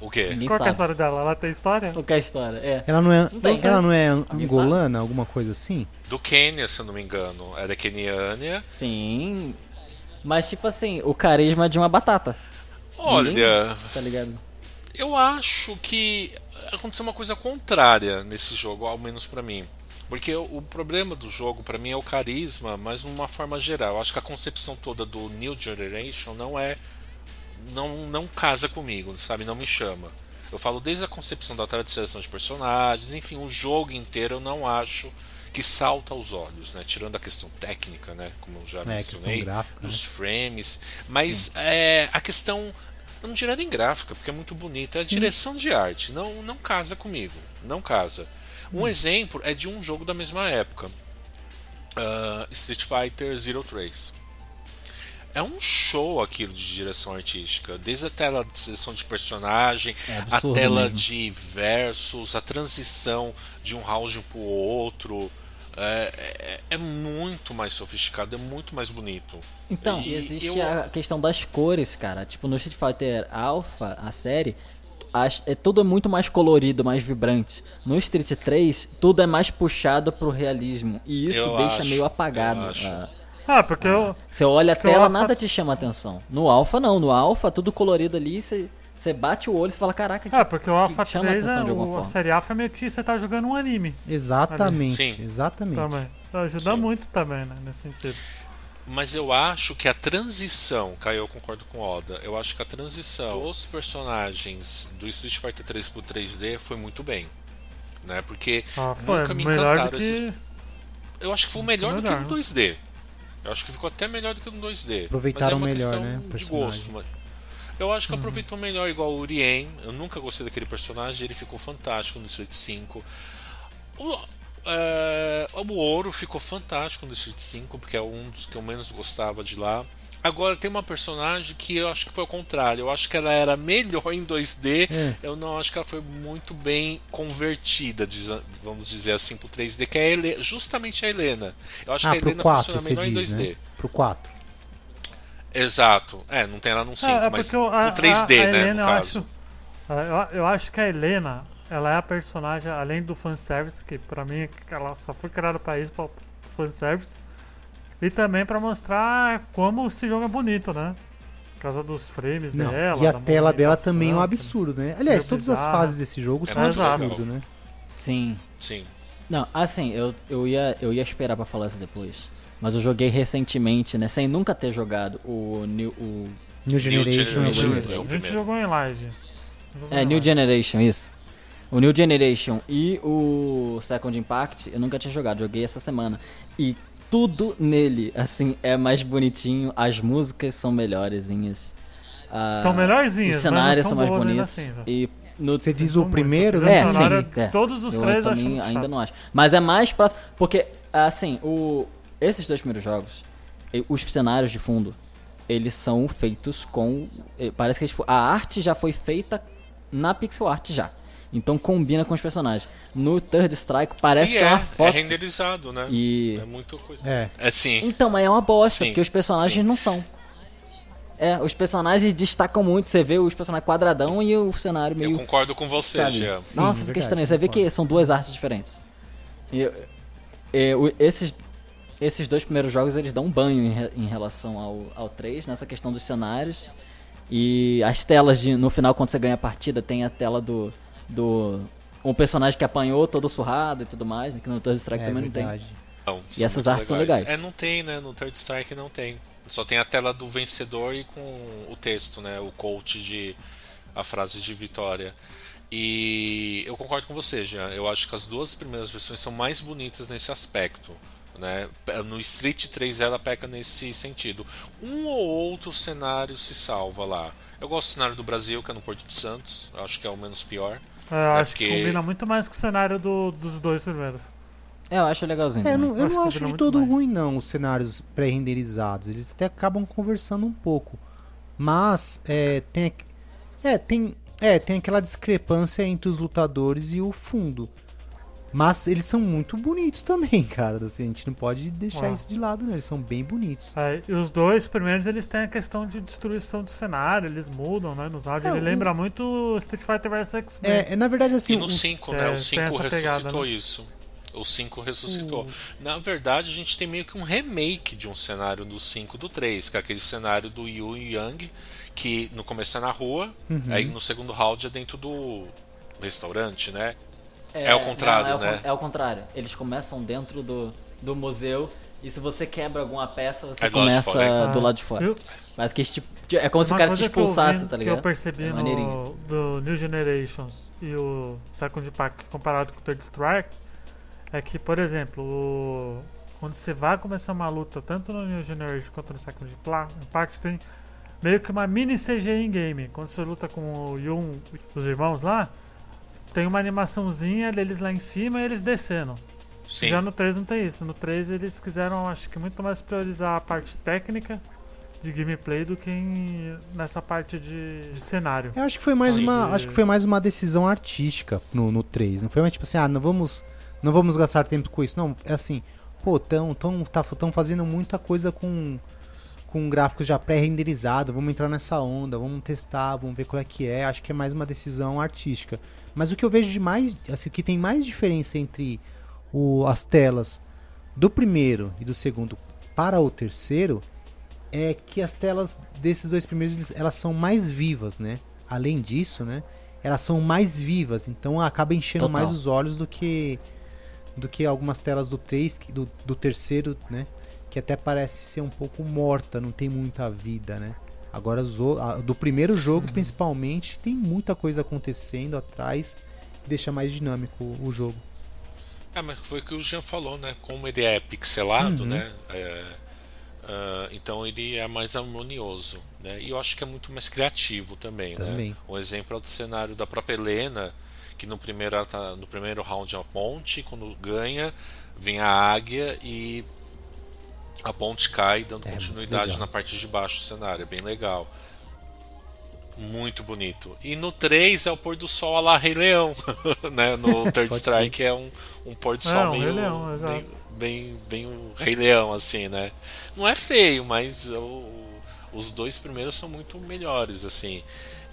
O quê? Ninguém Qual que é a sabe. história dela? Ela tem história? Qual que é a história? É. Ela não é, tem, ela né? não é angolana, alguma coisa assim? Do Quênia, se eu não me engano. Era Keniânia. Sim. Mas tipo assim, o carisma de uma batata. Olha. Tá ligado? Eu acho que aconteceu uma coisa contrária nesse jogo, ao menos pra mim. Porque o, problema do jogo pra mim é o carisma, mas de uma forma geral. Acho que a concepção toda do New Generation não é não não casa comigo, sabe? Não me chama. Eu falo desde a concepção da tradição de personagens, enfim, o jogo inteiro eu não acho que salta aos olhos, né? Tirando a questão técnica, né? Como eu já É, mencionei, gráfica, dos frames, mas é, a questão eu não diria nem gráfica, porque é muito bonita, é a direção de arte, não não casa comigo, não casa. Um exemplo é de um jogo da mesma época, ah, Street Fighter 03. É um show aquilo de direção artística, desde a tela de seleção de personagem, É a tela mesmo. de versos, a transição de um round pro outro. É, é- é muito mais sofisticado, é muito mais bonito. Então, e existe eu- a questão das cores, cara. Tipo, no Street Fighter Alpha, a série, as- é, tudo é muito mais colorido, mais vibrante. No Street 3, tudo é mais puxado pro realismo. E isso Eu deixa acho, meio apagado. ah. Ah, porque eu. Você olha a tela, Alpha- nada te chama atenção. No Alpha, não. No Alpha, tudo colorido ali, você, você bate o olho e fala, caraca, que, É, porque o Alpha que chama a 3 é atenção de alguma o, a forma. série Alpha é meio que você tá jogando um anime Exatamente, Sim. exatamente. também. Então ajuda Sim. muito também, né? Nesse sentido. Mas eu acho que a transição, Caio, eu concordo com o Oda, eu acho que a transição dos personagens do Street Fighter 3 pro 3D foi muito bem. Né? Porque Ah, nunca me melhor encantaram do esses. que. Eu acho que foi melhor do que melhor, no né? 2D. Eu acho que ficou até melhor do que no 2D. Aproveitaram mas é uma melhor, questão né, o de gosto. Mas eu acho que Uhum. aproveitou melhor igual o Urien. Eu nunca gostei daquele personagem, ele ficou fantástico no Street 5. O, é, o Ouro ficou fantástico no Street 5, porque é um dos que eu menos gostava de lá. Agora tem uma personagem que eu acho que foi o contrário. Eu acho que ela era melhor em 2D. É. Eu não acho que ela foi muito bem convertida, diz- vamos dizer assim, pro 3D, que é a justamente a Helena. Eu acho Ah, que a Helena 4 funciona melhor em diz, 2D. né? Pro 4. Exato. É, não tem ela num 5, É, é mas o- a, pro 3D, a, a né, Helena, no eu caso. acho, é, eu, eu acho que a Helena, ela é a personagem, além do fanservice, que pra mim ela só foi criada pra isso, pra fanservice, e também pra mostrar como esse jogo é bonito, né? Por causa dos frames Não, dela. e a tela dela também é um absurdo, né? Aliás, meio todas as bizarro. fases desse jogo É são um muito absurdo, né? Sim. Sim. Não, assim, eu, eu, ia, eu ia esperar pra falar isso depois. Mas eu joguei recentemente, né? Sem nunca ter jogado o New. O, New Generation, Generation, é é o bonito. A gente jogou em live. Jogou é, em New live. Generation, isso. O New Generation e o Second Impact eu nunca tinha jogado, joguei essa semana. E tudo nele, assim, é mais bonitinho, as músicas são melhorezinhas. ah, São melhorzinhas, Os cenários são são mais bonitos. assim, velho. e no Você diz o primeiro, né? É, sim, é. Todos os eu três eu acho muito ainda chato. não acho. Mas é mais próximo. Porque, assim, o, esses dois primeiros jogos, os cenários de fundo, eles são feitos com. Parece que eles a arte já foi feita na pixel art já. Então combina com os personagens. No Third Strike parece e que é, é, uma é foto. renderizado, né? E. É muito coisa. É. É sim. Então, mas é uma bosta, Sim, porque os personagens sim. não são. É, os personagens destacam muito. Você vê os personagens quadradão e o cenário Eu meio. concordo com você, sabe? Jean. Nossa, Sim, é fica verdade, estranho. Você vê que são duas artes diferentes. E, e, o- esses, esses dois primeiros jogos eles dão um banho em, em relação ao, ao 3, nessa questão dos cenários. E as telas de, no final, quando você ganha a partida, tem a tela do. Do um personagem que apanhou todo surrado e tudo mais, né, que no Third Strike É também não tem. verdade. Não, E essas artes são legais. É, não tem, né? No Third Strike não tem. Só tem a tela do vencedor e com o texto, né? O coach de. a frase de vitória. E eu concordo com você, Jean. Eu acho que as duas primeiras versões são mais bonitas nesse aspecto. Né? No Street 3 ela peca nesse sentido. Um ou outro cenário se salva lá. Eu gosto do cenário do Brasil, que é no Porto de Santos. Eu acho que é o menos pior. É, eu É acho que combina muito mais com o cenário do- dos dois primeiros. É, eu acho legalzinho. É, eu não, eu Acho não que acho de todo mais. ruim, não, os cenários pré-renderizados. Eles até acabam conversando um pouco. Mas, é, tem, é, tem, é, tem aquela discrepância entre os lutadores e o fundo. Mas eles são muito bonitos também, cara. Assim, a gente não pode deixar Ah. isso de lado, né? Eles são bem bonitos. É, e os dois primeiros eles têm a questão de destruição do cenário, eles mudam, né? Nos áudios. É, Ele o- lembra muito Street Fighter vs X-Men. É, é, na verdade, assim. E no o- 5, é, né? O tem 5 essa ressuscitou pegada, né? isso. O 5 ressuscitou. Na verdade, a gente tem meio que um remake de um cenário do 5 do 3, que é aquele cenário do Yu Yang, que no começo é na rua, Uhum. aí no segundo round é dentro do restaurante, né? É ao contrário, é o né? É o contrário. Eles começam dentro do, do museu e se você quebra alguma peça, você É do lado de começa fora, do lado de fora. Mas que tipo, é como se o cara te que expulsasse, vi- tá Que ligado? eu percebi É maneirinho no do New Generations e o Second Pack comparado com o Third Strike é que, por exemplo, o- quando você vai começar uma luta, tanto no New Generation quanto no Second Impact, tem meio que uma mini CG em game. Quando você luta com o Yun, os irmãos lá, tem uma animaçãozinha deles lá em cima e eles descendo. Sim. Já no 3 não tem isso. No 3 eles quiseram, acho que muito mais priorizar a parte técnica de gameplay do que em- nessa parte de, de cenário. Eu acho que foi mais Sim. uma, acho que foi mais uma decisão artística no, no 3. Não foi mais tipo assim, ah, não vamos, não vamos gastar tempo com isso. Não, é assim, pô, tão, tão, tá, tão fazendo muita coisa com com gráficos já pré-renderizado, vamos entrar nessa onda, vamos testar, vamos ver qual é que é. Acho que é mais uma decisão artística. Mas o que eu vejo de mais, assim, o que tem mais diferença entre o, as telas do primeiro e do segundo para o terceiro é que as telas desses dois primeiros eles- elas são mais vivas, né? Além disso, né? Elas são mais vivas, então acaba enchendo Total. mais os olhos do que do que algumas telas do 3, que- do, do terceiro, né? Que até parece ser um pouco morta, não tem muita vida, né? Agora do primeiro jogo, principalmente, tem muita coisa acontecendo atrás, deixa mais dinâmico o jogo. É, mas foi o que o Jean falou, né? Como ele é pixelado, Uhum. né? É, ah, então ele é mais harmonioso, né? E eu acho que é muito mais criativo também, Também. né? Um exemplo é o cenário da própria Helena, que no primeiro, no primeiro round é a ponte, quando ganha, vem a águia e a ponte cai, dando É, continuidade na parte de baixo do cenário. É bem legal. Muito bonito. E no 3 é o pôr do sol a lá Rei Leão. né? No Third Strike é um, um pôr do É, sol um meio. Rei Leão, bem, bem, bem um Rei Leão, assim, né? Não é feio, mas o- os dois primeiros são muito melhores, assim.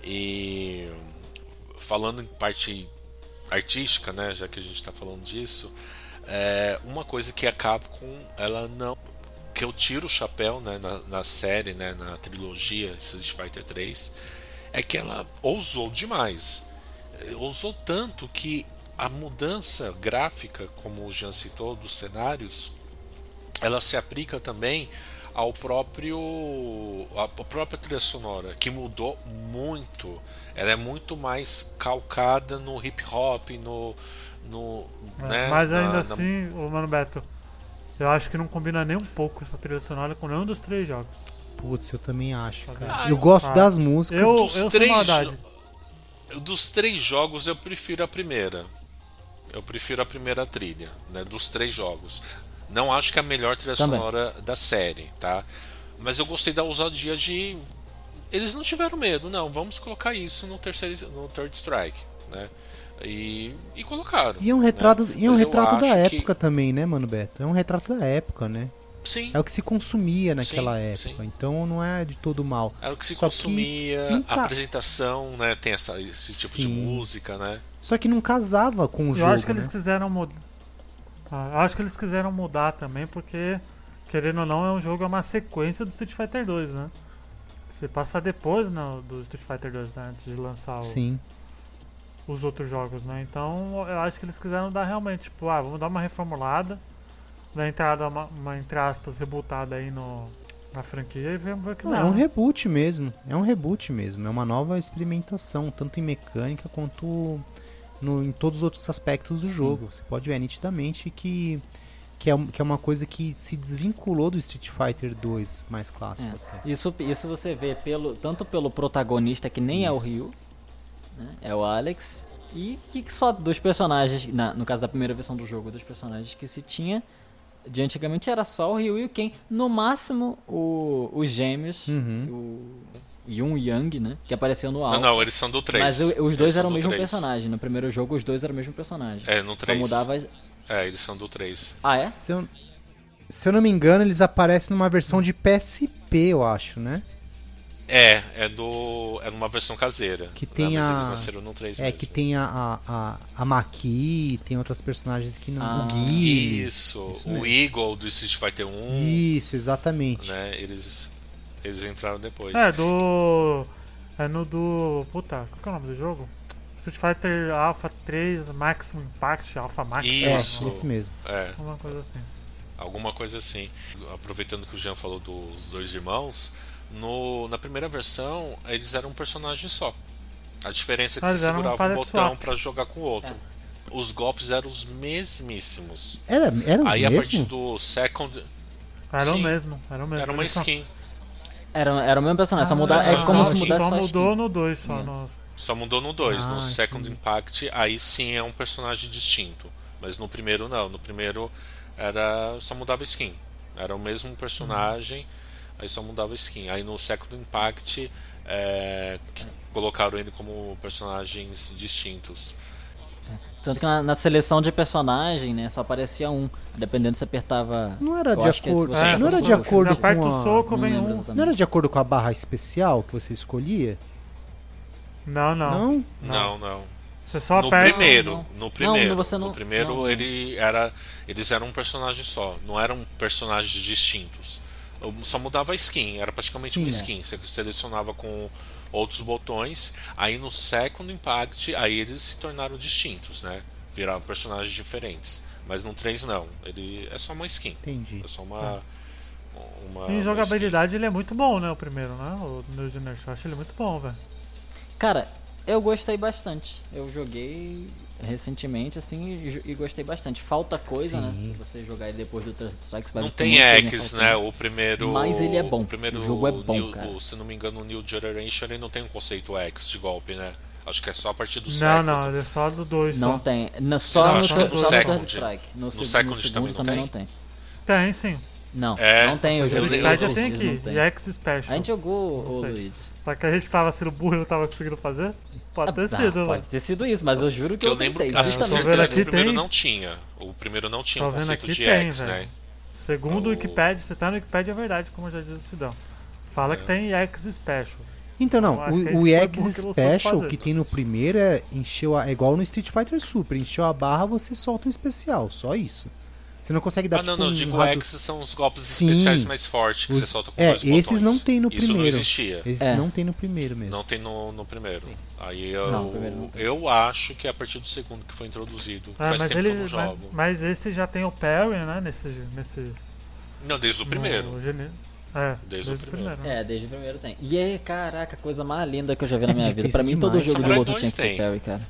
E falando em parte artística, né? Já que a gente está falando disso, é uma coisa que a Capcom, ela não que eu tiro o chapéu né, na, na série, né, na trilogia Street Fighter 3, é que ela ousou demais. Ousou tanto que a mudança gráfica, como o Jean citou, dos cenários, ela se aplica também ao próprio a própria trilha sonora que mudou muito ela é muito mais calcada no hip hop no, no né, Mas na- ainda na- assim, o Mano Beto, eu acho que não combina nem um pouco essa trilha sonora com nenhum dos três jogos. Putz, eu também acho, cara. Ah, eu gosto ah, das músicas. Eu, eu Dos sou três Dos três jogos, eu prefiro a primeira. Eu prefiro a primeira trilha, né? Dos três jogos. Não acho que é a melhor trilha Também. sonora da série, tá? Mas eu gostei da ousadia de. Eles não tiveram medo, não. Vamos colocar isso no terceiro, no Third Strike, né? E, e colocaram. E é um retrato, né? e é um Mas eu retrato da acho que- época também, né, mano Beto? É um retrato da época, né? Sim, É o que se consumia naquela Sim, época. sim. Então não é de todo mal. era o que se Só que consumia, nunca- a apresentação, né? Tem essa, esse tipo de Sim. música, né? Só que não casava com o Eu jogo. acho que eles né? quiseram mudar. Eu acho que eles quiseram mudar também, porque, querendo ou não, é um jogo, é uma sequência do Street Fighter 2, né? Você passa depois no, do Street Fighter 2, né? Antes de lançar o- Sim. Os outros jogos, né? Então eu acho que eles quiseram dar realmente, tipo, ah, vamos dar uma reformulada, dar entrada, uma, uma entre aspas, rebutada aí no, na franquia e vamos ver o que Não, é um reboot mesmo. É um reboot mesmo. É uma nova experimentação, tanto em mecânica quanto no, em todos os outros aspectos do jogo. Você pode ver nitidamente que, que, é, que é uma coisa que se desvinculou do Street Fighter 2 mais clássico. É. até. Isso, isso você vê pelo, tanto pelo protagonista, que nem é o Ryu, né? é o Alex, e que só dos personagens, na- no caso da primeira versão do jogo, dos personagens que se tinha de antigamente era só o Ryu e o Ken. No máximo, o, os gêmeos, Uhum. o Yun Yang, né? Que apareceu no Não, álbum. não, eles são do 3. Mas o- os dois eram o mesmo personagem. No primeiro jogo, os dois eram o mesmo personagem. É, no Só 3. mudava. É, eles são do 3. Ah, é? Se eu, se eu não me engano, eles aparecem numa versão de PSP, eu acho, né? É, é do. É numa versão caseira. Que né, tem mas a- eles nasceram no 3 É mesmo. que tem a, a, a, a Maki, tem outros personagens que não. Ah, o Gui. Isso, Isso o. Eagle do Street Fighter 1, Isso, exatamente. né? Eles, eles entraram depois. É, do. É no do. Puta, qual que é o nome do jogo? Street Fighter Alpha 3 Maximum Impact, Alpha Max, Isso. É, esse mesmo. É, alguma coisa assim. alguma coisa assim. Aproveitando que o Jean falou dos dois irmãos, no, na primeira versão eles eram um personagem só. A diferença é que você um segurava o palette botão pra jogar com o outro. Os golpes eram os mesmíssimos. Era, era Aí a partir mesmo? do second Era o Sim. mesmo, era o mesmo. era uma skin. Era, era o mesmo personagem, só Ah, mudar, só- é como se mudasse Só mudou skin. no 2 só. É. No... Só mudou no 2. Ah, no Second Impact, aí sim é um personagem distinto. Mas no primeiro não. No primeiro era só mudava skin. Era o mesmo personagem, aí só mudava skin. Aí no Second Impact é, colocaram ele como personagens distintos. Tanto que na, na seleção de personagem, né, só aparecia um. Dependendo se apertava. Não era de acordo- É, não era de acordo com o a- soco, não um. Não era de acordo com a barra especial que você escolhia? Não, não. Não? Não, não. Você só no aperta. primeiro, não. no primeiro, Não, você não- no primeiro não. ele era, eles eram um personagem só, não eram personagens distintos. Só mudava a skin, era praticamente Sim, uma é. skin. Você selecionava com outros botões. Aí no Second Impact, aí eles se tornaram distintos, né? Viraram personagens diferentes. Mas no 3 não, ele é só uma skin. Entendi. É só uma. uma Em uma jogabilidade ele é muito bom, né? O primeiro, né? O New Generation. Eu acho ele muito bom, velho. Cara, eu gostei bastante. Eu joguei recentemente, assim, e, e gostei bastante. Falta coisa, né? Sim. Você jogar ele depois do Third Strike. Não tem X, né? O primeiro. Mas ele é bom. O primeiro O jogo é bom, New- cara. o- se não me engano, o New Generation ele não tem um conceito X de golpe, né? Acho que é só a partir do Não, Second. não, ele é só do 2 Não só. tem. No, só Eu no, acho Third- que no só no Second. Strike. No, No seg- Second no também segundo não também tem? não tem. Tem, sim. Não, É, não tem. Eu O eu- joguei eu- tem não aqui. tem. E X Special. A gente jogou, Não ô sei. Luiz. Só que a gente tava sendo burro e não tava conseguindo fazer? Pode ter Ah, sido, pode mano. ter sido isso, mas eu juro que Que eu, eu lembro, tentei. assim, vendo certeza, aqui, o primeiro tem. não tinha. O primeiro não tinha Tô um conceito aqui, de tem, X, velho. né? Segundo o O- Wikipedia, você tá no Wikipedia é verdade, como já disse o Sidão. Fala É. que tem X Special. Então não, que a o, o EX que não Special fazer. que tem no primeiro é, encheu a, é igual no Street Fighter Super, encheu a barra, você solta um especial, só isso. Você não consegue dar Ah, não, tipo não, um digo radu- X são os golpes Sim. especiais mais fortes que Os- você solta com é, dois botões. esses não tem no Isso não primeiro. existia. Esses É. não tem no primeiro mesmo. Não tem no, no primeiro. Aí eu, Não, primeiro não eu acho que é a partir do segundo que foi introduzido. Ah, Faz mas tempo ele. que eu não Mas, jogo. mas esse já tem o parry, né? Nesses. nesses Não, desde o primeiro. no gene- É, Desde o primeiro. né? É, desde o primeiro tem. E aí, caraca, a coisa mais linda que eu já vi na minha vida. Difícil Pra mim, todo demais. jogo de Samurai luta tinha 2 que ter tem. parry, cara.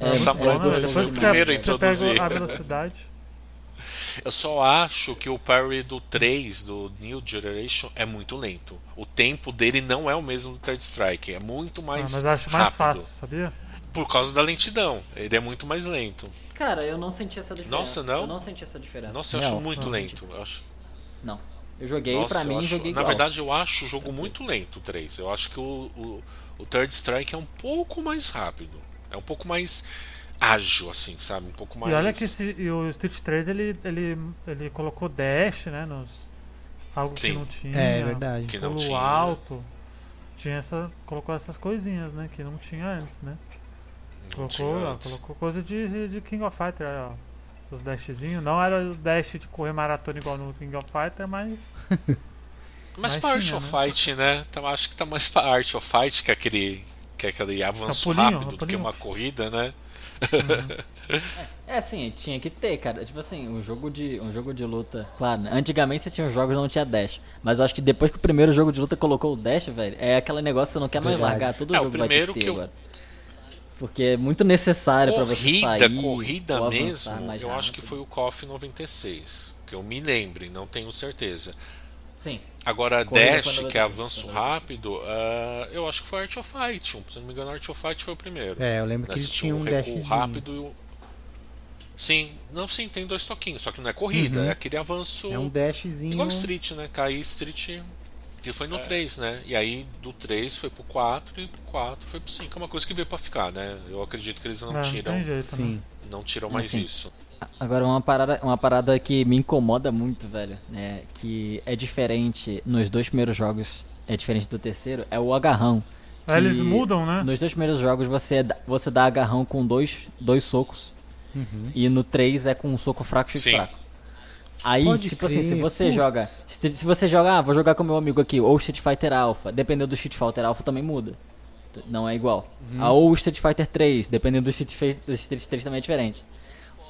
É, Samurai dois Depois foi o que primeiro a introduzir. pega a velocidade. Eu só acho que o parry do 3, do New Generation, é muito lento. O tempo dele não é o mesmo do Third Strike, é muito Ah, mais mas eu acho mais rápido. fácil, sabia? Por causa da lentidão. Ele é muito mais lento. Cara, eu não senti essa diferença. Nossa, não? Eu não senti essa diferença. Nossa, eu Real, acho muito não lento. Eu acho... Não. Eu joguei, Nossa, pra eu mim, acho- joguei Na igual. verdade, eu acho o jogo muito lento, o 3. Eu acho que o, o, o Third Strike é um pouco mais rápido. É um pouco mais ágil, assim, sabe? Um pouco mais. E olha que esse, e o Street 3 ele, ele, ele colocou dash, né? Nos, algo Sim. que não tinha. É verdade. Que não tinha. alto. Tinha essa. Colocou essas coisinhas, né? Que não tinha antes, né? Não Colocou, ó, antes. colocou coisa de, de King of Fighter, aí, ó. Os dashzinhos. Não era o dash de correr maratona igual no King of Fighter, mas. Mas pra Art of né? Fight, né? Então, acho que tá mais pra Art of Fight que aquele, que aquele avanço pulinho, rápido é do que uma corrida, né? É assim, tinha que ter, cara. Tipo assim, um jogo de, um jogo de luta. Claro, né? antigamente você tinha os jogos e não tinha dash. Mas eu acho que depois que o primeiro jogo de luta colocou o dash, velho, é aquele negócio que você não quer mais Verdade. largar. Todo É, o jogo vai ter primeiro que ter eu- agora. Porque é muito necessário pra você sair. corrida mesmo, eu acho que rápido. foi o KOF 96. Que eu me lembre, não tenho certeza. Sim. Agora, Corrida Dash, que é avanço rápido, ah, eu acho que foi Art of Fight. Se não me engano, Art of Fight foi o primeiro. É, eu lembro que Né, você tinha um um recuo dashzinho. rápido. Sim, não sim, tem dois toquinhos, só que não é corrida, é aquele avanço Uhum. É um dashzinho. igual Street, né? Cair Street, que foi no 3, né? E aí do 3 foi pro 4 e pro 4 foi pro 5. É uma coisa que veio pra ficar, né? Eu acredito que eles não Não, não tiram, jeito, né? Sim. não tiram mais Assim, isso. Agora uma parada, uma parada que me incomoda muito, velho, né? Que é diferente nos dois primeiros jogos, é diferente do terceiro, é o agarrão. Eles que mudam, né? Nos dois primeiros jogos você, dá- você dá agarrão com dois, dois socos. Uhum. E no 3 é com um soco fraco e chute Sim. fraco. Aí, Pode tipo assim, se crer, você putz. joga. Se se você joga, ah, vou jogar com meu amigo aqui, ou Street Fighter Alpha, dependendo do Street Fighter Alpha também muda. Não é igual. Uhum. Ah, ou Street Fighter 3, dependendo do Street, Fi- do Street 3 também é diferente.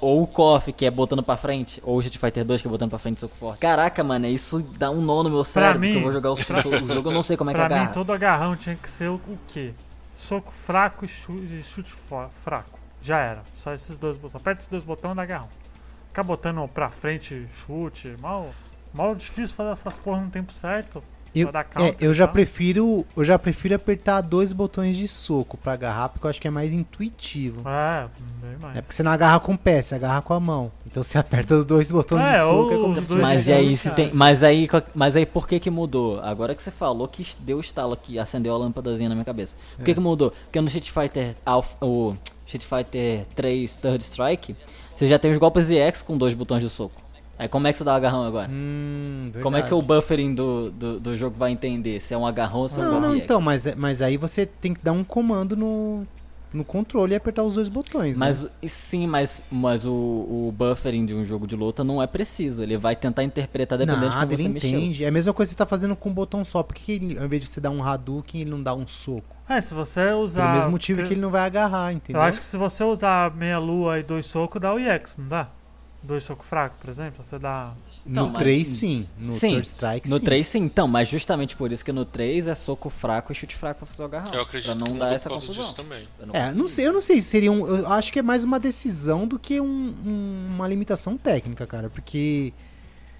Ou o KOF, que é botando pra frente, ou o Street Fighter 2, que é botando pra frente soco forte. Caraca, mano, isso dá um nó no meu cérebro, mim- que eu vou jogar o, o jogo, eu não sei como é que pra mim, agarra. todo agarrão tinha que ser o, o quê? Soco fraco e chu- chute, fraco. Já era. Só esses dois botões. Aperta esses dois botões e dá agarrão. Ficar botando pra frente chute, mal, mal difícil fazer essas porras no tempo certo. Eu, é, counter eu e já tal. prefiro, eu já prefiro apertar dois botões de soco pra agarrar, porque eu acho que é mais intuitivo. É, bem mais. É porque você não agarra com o pé, você agarra com a mão. Então você aperta os dois botões É, de soco, é como os dois Mas e Dois aí, se tem, mas aí, mas aí por que que mudou? Agora que você falou que deu o estalo aqui, acendeu a lâmpadazinha na minha cabeça. Por É. que que mudou? Porque no Street Fighter Alpha, o Street Fighter 3 Third Strike, você já tem os golpes EX com dois botões de soco. Aí como é que você dá o agarrão agora? Hum, Como é que o buffering do, do, do jogo vai entender se é um agarrão ou se é um Não, não, então, mas, é- mas aí você tem que dar um comando no, no controle e apertar os dois botões. né? Mas e sim, mas, mas o, o buffering de um jogo de luta não é preciso. Ele vai tentar interpretar dependendo Nada, de como ele você mexeu. entende. É a mesma coisa que você tá fazendo com um botão só. Por que, que ele, ao invés de você dar um Hadouken, ele não dá um soco? É, se você usar. Pelo mesmo motivo que ele não vai agarrar, entendeu? Eu acho que se você usar meia lua e dois socos, dá o EX, não dá? Dois socos fracos, por exemplo, você dá. Então, no mas- 3, sim. No Sim, Third Strike, No sim. 3 sim, então, mas justamente por isso que no 3 é soco fraco e chute fraco pra fazer o agarrão. Eu acredito pra não que dar essa confusão. disso também. Eu não- É, não sei, eu não sei se seria um. Eu acho que é mais uma decisão do que um- um- uma limitação técnica, cara. Porque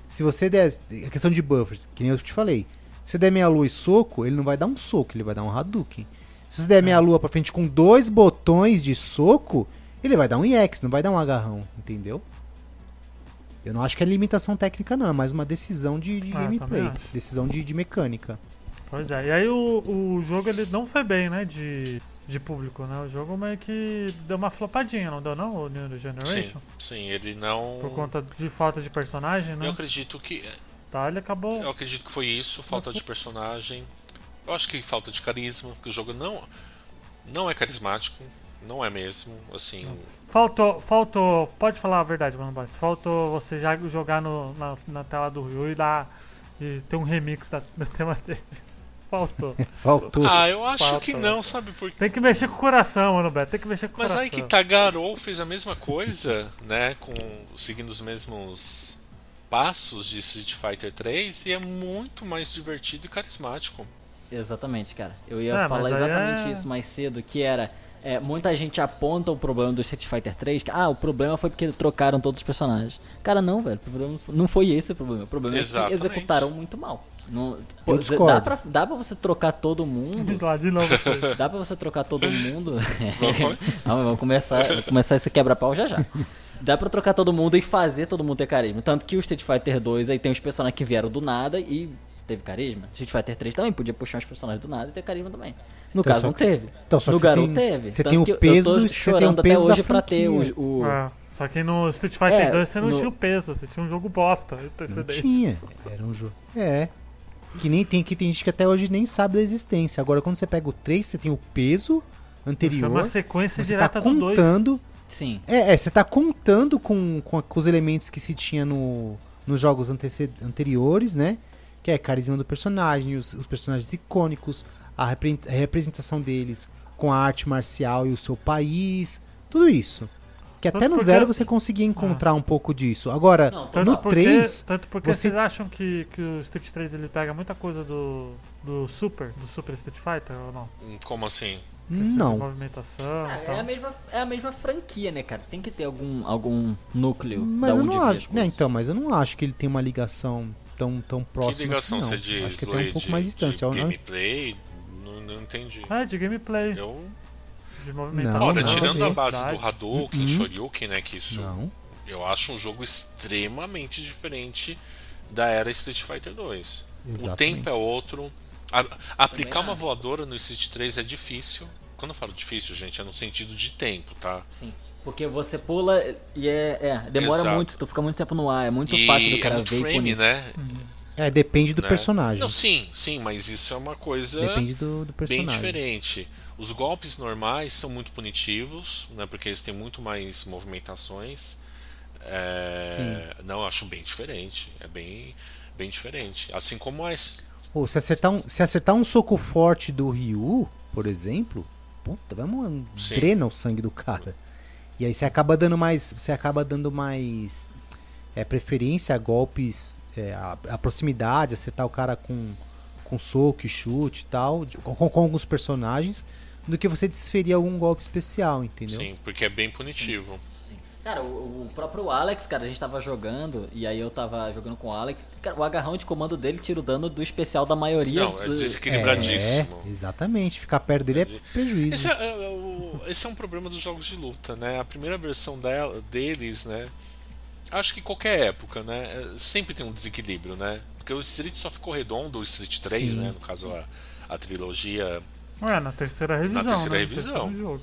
se você der. A questão de buffers, que nem eu te falei. Se você der meia lua e soco, ele não vai dar um soco, ele vai dar um Hadouken. Se você der meia lua pra frente com dois botões de soco, ele vai dar um EX, não vai dar um agarrão, entendeu? Eu não acho que é limitação técnica, não, é mais uma decisão de, de Ah, gameplay. Decisão de, de mecânica. Pois é. E aí o, o jogo ele não foi bem, né? De, de público, né? O jogo meio que deu uma flopadinha, não deu não? O New Sim, Generation? sim, ele não. Por conta de falta de personagem, né? Eu acredito que. Tá, ele acabou. Eu acredito que foi isso, falta de personagem. Eu acho que falta de carisma, porque o jogo não, não é carismático, não é mesmo, assim. Faltou, faltou. Pode falar a verdade, mano. Faltou você já jogar no, na, na tela do Ryu e dar. E ter um remix da, do tema dele. Faltou. Faltou. Ah, eu acho Falta, que não, sabe por quê? Tem que mexer com o coração, mano, Beto. Tem que mexer com o Mas coração. aí que tá, Garou fez a mesma coisa, né? Com, seguindo os mesmos passos de Street Fighter 3 e é muito mais divertido e carismático. Exatamente, cara. Eu ia É, mas falar exatamente é- isso mais cedo, que era é, muita gente aponta o problema do Street Fighter 3, que ah, o problema foi porque trocaram todos os personagens. Cara, não, velho, o problema não foi esse o problema. O problema é Exatamente. que executaram muito mal. Não, Eu dá, pra, dá pra você trocar todo mundo. Lá de novo. Dá pra você trocar todo mundo. Vamos começar, vamos começar esse quebra-pau já já. Dá pra trocar todo mundo e fazer todo mundo ter carisma. Tanto que o Street Fighter 2 aí tem os personagens que vieram do nada e teve carisma. Street Fighter 3 também podia puxar os personagens do nada e ter carisma também. No Então, caso não que- teve. então, só no Garou tem- teve. você tem o peso eu tô do- você tem o chorando peso até da hoje pra ter o... o- É, só que no Street Fighter É, 2 você não no- tinha o peso, você tinha um jogo bosta. Não Antecedente. tinha. Era um jogo. É. Que nem tem que tem gente que até hoje nem sabe da existência. Agora, quando você pega o 3, você tem o peso Isso é anterior. uma sequência Você tá direta do 2. contando. Sim. É, é, você tá contando com, com, com os elementos que se tinha no, nos jogos anteriores, né? Que é carisma do personagem, os, os personagens icônicos, a, repre- a representação deles com a arte marcial e o seu país, tudo isso. Que até Tanto no porque- zero você conseguia encontrar um pouco disso. Agora, Não, Tanto no porque, 3, tanto porque você- vocês acham que, que o Street 3 ele pega muita coisa do, do Super, do Super Street Fighter ou não? Como assim? Questão não. movimentação Ah, é, tal. a mesma, é a mesma franquia, né, cara? Tem que ter algum, algum núcleo Mas da eu onde não acho. Né, então, mas eu não acho que ele tem uma ligação tão, tão próxima. que ligação assim, você não. diz, Acho que tem Luiz? um pouco de, mais de distância. de gameplay? Não, não entendi. É, de gameplay, Eu, de movimentação. olha, não, tirando a não. base do. Hadouken, Uhum. Shoryuken, né, que isso Não. eu acho um jogo extremamente diferente da era Street Fighter 2. O tempo é outro. A- aplicar uma acho. voadora no Street 3 é difícil. Quando eu falo difícil, gente, é no sentido de tempo, tá? Sim. Porque você pula e é. é, demora Exato. muito, tu fica muito tempo no ar, é muito e fácil do é cara muito ver frame, né? É, depende do né? personagem. Não, sim, sim, mas isso é uma coisa Depende do, do bem personagem. diferente. Os golpes normais são muito punitivos, né? Porque eles têm muito mais movimentações. É, não, eu acho bem diferente. É bem, bem diferente. Assim como as. Pô, se acertar, um, se acertar um soco forte do Ryu, por exemplo, puta, vamos Sim. drena o sangue do cara. E aí você acaba dando mais. Você acaba dando mais é, preferência a golpes. É, a, a proximidade, acertar o cara com, com soco e chute e tal, com, com alguns personagens, do que você desferir algum golpe especial, entendeu? Sim, porque é bem punitivo. Cara, o, o próprio Alex, cara, a gente tava jogando, e aí eu tava jogando com o Alex. Cara, o agarrão de comando dele tira o dano do especial da maioria. Não, é do- desequilibradíssimo. É, exatamente. Ficar perto dele é prejuízo. Esse é, é, é o- esse é um problema dos jogos de luta, né? A primeira versão dela, deles, né? Acho que qualquer época, né? é, Sempre tem um desequilíbrio, né? Porque o Street só ficou redondo, o Street 3, Sim. né? No caso, a, a trilogia. Ué, na terceira revisão. terceira né? revisão. terceiro jogo.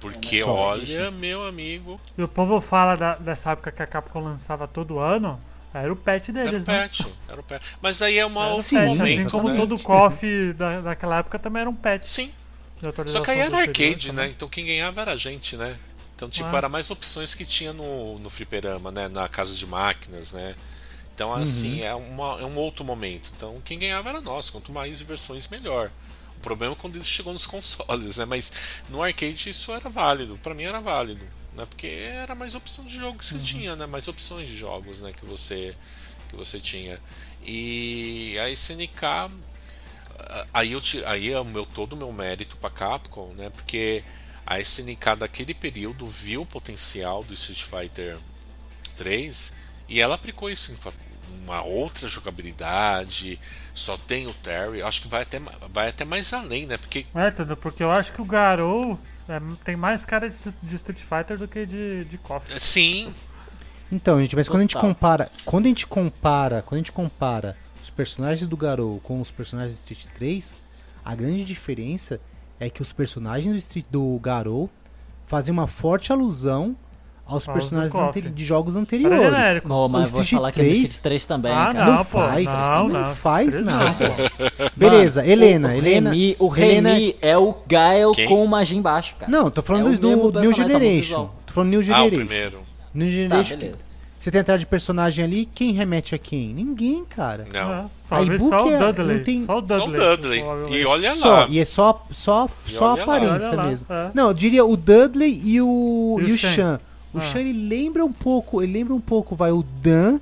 Porque, Só olha, meu amigo, E o povo fala da- dessa época que a Capcom lançava todo ano, era o patch era o deles, né? Era o patch. Mas aí é uma Era outro Sim, patch, momento, assim como né? todo KOF da, daquela época também era um patch. Sim, Só que aí era arcade, né? Então quem ganhava era a gente, né? Então, tipo, Ah. era mais opções que tinha no, no fliperama, né? Na casa de máquinas, né? Então, Uhum. assim, é, uma, é um outro momento. Então, quem ganhava era nós. Quanto mais versões, melhor. O problema é quando isso chegou nos consoles, né? Mas no arcade isso era válido. Pra mim era válido, né? Porque era mais opção de jogo que você Uhum. tinha, né? Mais opções de jogos, né? Que você, que você tinha. E a SNK aí eu aí é o meu todo o meu mérito para Capcom, né? Porque a SNK daquele período viu o potencial do Street Fighter 3 e ela aplicou isso uma outra jogabilidade, só tem o Terry, acho que vai até vai até mais além, né? Porque É, entendeu? Porque eu acho que o Garou é, tem mais cara de, de Street Fighter do que de, de KOF. sim, Então, gente, mas quando a gente Total. compara, quando a gente compara, quando a gente compara os personagens do Garou com os personagens do Street 3, a grande diferença é que os personagens do Street do Garou fazem uma forte alusão aos personagens de jogos anteriores. genérico. Oh, mas O vou falar que é 3 3 também, Ah, cara. Não, Não, pô, faz, não, não, não. faz não. não, Beleza, Helena, o, Helena. O Remy, o Helena- Remy é o Gael Quem? com o Majin baixo, cara. Não, tô falando É do, do New só o Generation. Tô falando New ah, o Generation. primeiro. New Tá, Generation. beleza. Você tem entrada de personagem ali, quem remete a quem? Ninguém, cara. Não. É, Aí, só o é- Dudley. não tem- Só o Só Dudley. o Dudley. E olha Só, lá. e é só, só, E só aparência lá, mesmo. é. Não, eu diria o Dudley e o, E o e o Shan. Shan. O Ah. Shan ele lembra um pouco, ele lembra um pouco, vai, o Dan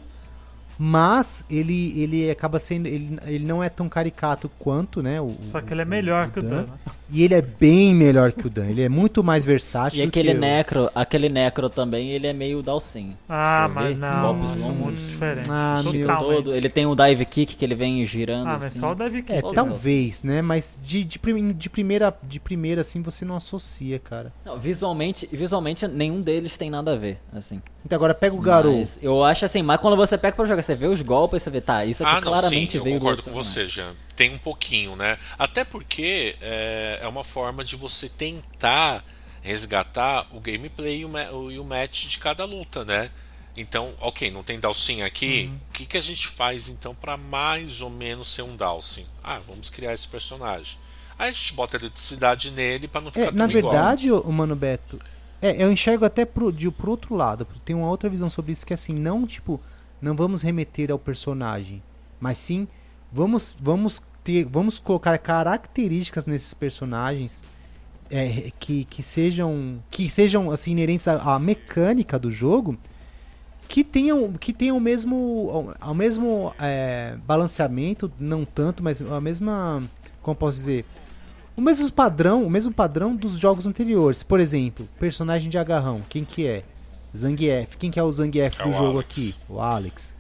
mas ele, ele acaba sendo. Ele, ele não é tão caricato quanto, né? O, Só que ele é o- melhor o que o Dan. né? E ele é bem melhor que o Dan. Ele é muito mais versátil. E do aquele que o- necro, aquele necro também, ele é meio dalcinho. Ah, mas ver? não, Golpes é longos. muito diferente. Ah, meu. Todo, ele tem um dive kick que ele vem girando Ah, mas assim. só o Davi É, Kick. Todos talvez, né? Mas de, de, prim- de primeira, de primeira, assim, você não associa, cara. Não, visualmente, visualmente nenhum deles tem nada a ver, assim. Então agora pega o Garou. Mas eu acho assim, mas quando você pega pra jogar, você vê os golpes, você vê, tá, isso aqui Ah, não, sim, claramente eu veio do concordo com personagem. você, Jean. Tem um pouquinho, né? Até porque é, é uma forma de você tentar resgatar o gameplay e o, e o match de cada luta, né? Então, ok, não tem Dalsin aqui. Uhum. O que, que a gente faz então pra mais ou menos ser um Dalsin? Ah, vamos criar esse personagem. Aí a gente bota eletricidade nele pra não ficar É, tão na igual. verdade, o Mano Beto, é, eu enxergo até pro, de, pro outro lado. Tem uma outra visão sobre isso que é assim, não tipo, não vamos remeter ao personagem, mas sim vamos vamos ter, vamos colocar características nesses personagens é, que, que sejam que sejam assim inerentes à, à mecânica do jogo que tenham que tenham o mesmo ao, mesmo é, balanceamento não tanto mas a mesma como posso dizer o mesmo padrão o mesmo padrão dos jogos anteriores por exemplo personagem de agarrão quem que é Zangief quem que é o Zangief É do o jogo Alex. aqui o Alex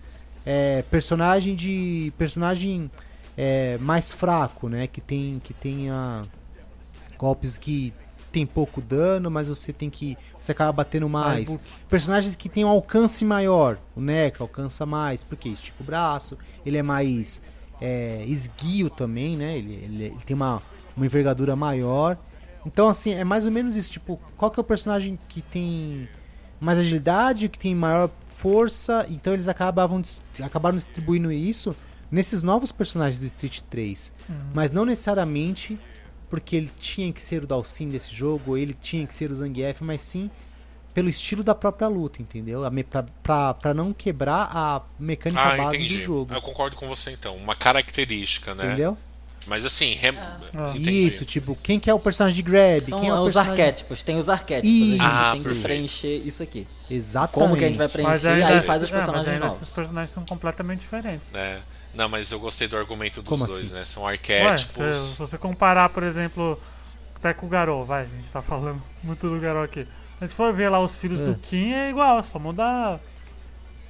é, personagem de personagem é, mais fraco né que tem que tenha golpes que tem pouco dano, mas você tem que. Você acaba batendo mais. Book. Personagens que têm um alcance maior. O Necro alcança mais, porque estica o braço. Ele é mais é, esguio também, né? Ele, ele- ele tem uma, uma envergadura maior. Então, assim, é mais ou menos isso. Tipo, qual que é o personagem que tem mais agilidade, que tem maior força? Então, eles acabavam, acabaram distribuindo isso nesses novos personagens do Street 3. Mas não necessariamente porque ele tinha que ser o Dalsin desse jogo, ou ele tinha que ser o Zangief, mas sim pelo estilo da própria luta, entendeu? Pra, pra, pra não quebrar a mecânica Ah, base entendi. do jogo. Eu concordo com você então. Uma característica, né? Entendeu? Mas assim, rem... Ah. Isso, tipo, quem que é o personagem de Grab? São quem é o os personagem... arquétipos, tem os arquétipos, Isso. a gente Ah, tem que perfeito. preencher isso aqui. Exatamente. Como que a gente vai Mas preencher, ainda, aí faz os mas personagens ainda novos. esses personagens são completamente diferentes. É. Não, mas eu gostei do argumento dos Como dois, assim? né? São Ué, arquétipos. se, se você comparar, por exemplo, até com o Garou, vai, a gente tá falando muito do Garou aqui. A gente for ver lá os filhos É. do Kim, é igual, só muda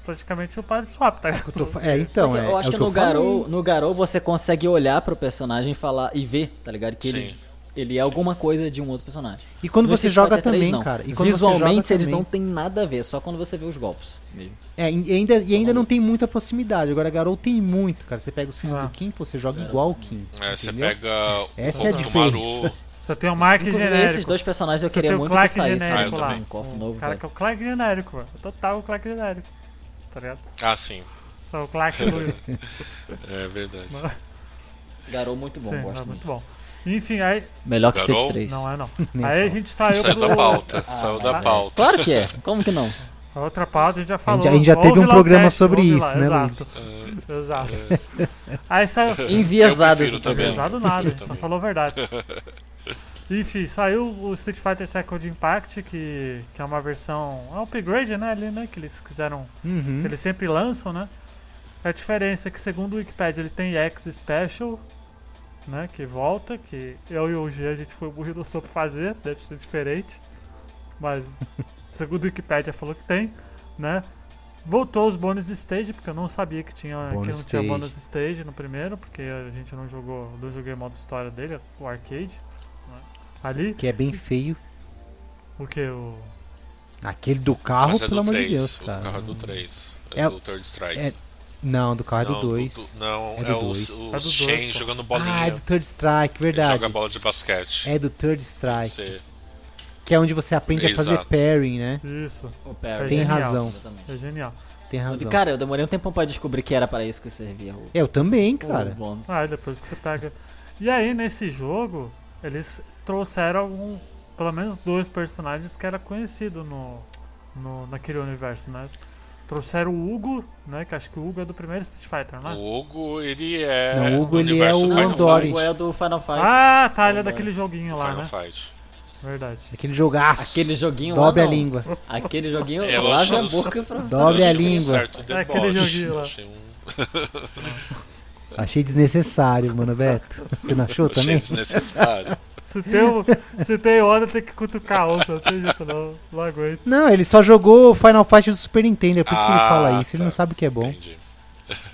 praticamente o par de swap, tá? Eu tô É, então, Só que é, eu é acho o que, que no. Garou, no Garou você consegue olhar pro personagem e falar e ver, tá ligado? Que ele, Sim. ele é alguma coisa de um outro personagem. E quando No você joga Fighter 3, também, não. cara. E quando você Visualmente joga eles também. não tem nada a ver, só quando você vê os golpes mesmo. É, e ainda, e ainda não tem muita proximidade. Agora, Garou tem muito, cara. Você pega os filhos Ah. do Kim, você joga igual o Kim. É, você pega o Essa é a do diferença. Maru. Você tem o Mark Inclusive, genérico. esses dois personagens eu Você queria muito que saísse. Ah, eu também. Um O cara velho. que é o Clark genérico, velho. Total o Clark genérico. Tá ligado? Ah, sim. Só o Clark loiro. É verdade. Garou muito bom, Sim, gosto é muito. muito bom. Enfim, aí. Melhor que Garou? Street 3. Não é não. Nem Aí a gente saiu Saiu pro. da pauta. Ah, Saiu da ah, pauta. Claro que é, como que não? A outra pauta a gente já falou. a gente já teve um programa cast, sobre isso, lá, né, Exato. Exato. Aí saiu. Enviesado. Pesado nada, a gente só falou a verdade. Enfim, saiu o Street Fighter Second Impact, que, que é uma versão. É um upgrade, né? Ali, né? Que eles quiseram. Uhum. Que eles sempre lançam, né? A diferença é que, segundo o Wikipedia, ele tem X Special, né? Que volta, que eu e o G a gente foi burro não soube fazer, deve ser diferente. Mas, segundo o Wikipedia, falou que tem, né? Voltou os bônus stage, porque eu não sabia que tinha, que Bônus não tinha stage. bônus stage no primeiro, porque a gente não jogou, não joguei o modo história dele, o arcade. Ali, Que é bem feio. o que? O. Aquele do carro, Mas é pelo do amor de 3. Deus, O cara. carro é do 3. É, É- do Third Strike. é Não, do carro é não, do 2. do- não, É é, do o, dois. o É do dois, jogando bolinha. Ah, é do Third Strike, Ele verdade. joga bola de basquete. É do Third Strike. Você- Que é onde você aprende a fazer Exato. pairing, né? Isso, O. Tem genial. razão. É genial. Tem razão. Cara, eu demorei um tempão pra descobrir que era pra isso que servia o, Eu também, o cara. bônus. Ah, e depois que você pega. E aí, nesse jogo, eles trouxeram algum, pelo menos dois personagens que era conhecido no, no, naquele universo, né? Trouxeram o Hugo, né? Que acho que o Hugo é do primeiro Street Fighter, não é? O Hugo, ele é. Não, o Hugo, do ele é o Final Andori. Fight. O é do Final Fight. Ah, tá, ele é daquele joguinho lá, Final né? Fight. Verdade. Aquele jogaço. Aquele joguinho lá Dobre a não. língua. Aquele joguinho É, eu lava a acho- boca pra... Dobre a um língua. certo É aquele joguinho lá. Achei um- Achei desnecessário, mano, Beto. Você não achou achei também? desnecessário. Se tem, um- se tem hora, tem que cutucar a onça. Não tem jeito não. Não aguento. Não, ele só jogou Final Fight do Super Nintendo, é por isso que ele Ah, fala isso. Ele tá. não sabe o que é bom. Entendi.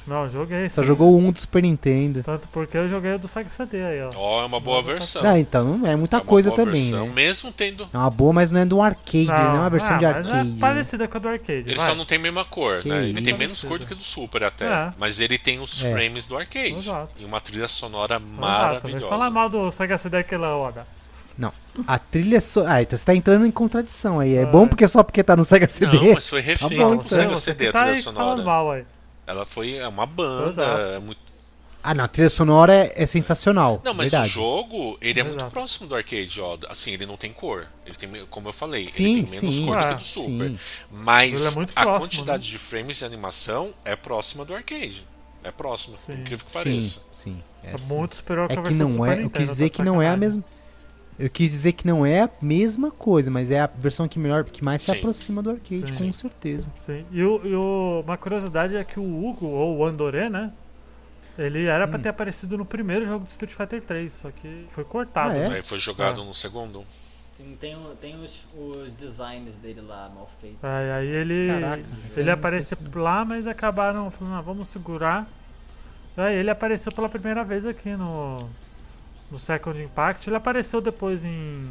Não, joguei. Só sim. jogou um do Super Nintendo. Tanto porque eu joguei o do Sega CD aí, ó. Ó, é uma boa versão. Ah, então não é muita É uma coisa boa também, versão, né? Mesmo tendo. É uma boa, mas não é do arcade, não, é uma versão ah, de mas arcade. É né? parecida com a do arcade. Ele vai. só não tem a mesma cor, Que né? Ele tem menos cor do que do Super até. É. Mas ele tem os É. frames do arcade. Exato. E uma trilha sonora Exato, vai maravilhosa. falar mal do Sega CD aquela hora. Não. A trilha so... Ah, então você tá entrando em contradição aí. É Ah. bom porque só porque tá no Sega CD. Não, mas foi refeito bom, pro então. Sega CD a tá trilha sonora. mal aí. Ela foi é uma banda. É muito- Ah, não, a trilha sonora é, é sensacional. Não, mas verdade. o jogo, ele é muito Exato. próximo do arcade, ó. Assim, ele não tem cor. Ele tem, como eu falei, Sim, ele tem menos sim. cor do que do Super. sim. Mas é muito a próximo, quantidade né? de frames de animação é próxima do arcade. É próximo, Sim. incrível que Sim, pareça. sim. É, É, sim. muito superior É que a que versão do não Super é. Eu quis dizer tá que não é a mesma. Eu quis dizer que não é a mesma coisa, mas é a versão que melhor, que mais se Sim. aproxima do arcade, Sim. com certeza. Sim. E, o, e o- uma curiosidade é que o Hugo, ou o Andoré, né? Ele era Hum. pra ter aparecido no primeiro jogo do Street Fighter 3, só que foi cortado. Ah, é? né? Aí foi jogado É. no segundo. Tem, o- tem os, os designs dele lá mal feitos. Aí, aí ele, Caraca, ele eu apareceu lá, mas acabaram falando, ah, vamos segurar. Aí ele apareceu pela primeira vez aqui no, no Second Impact. Ele apareceu depois em,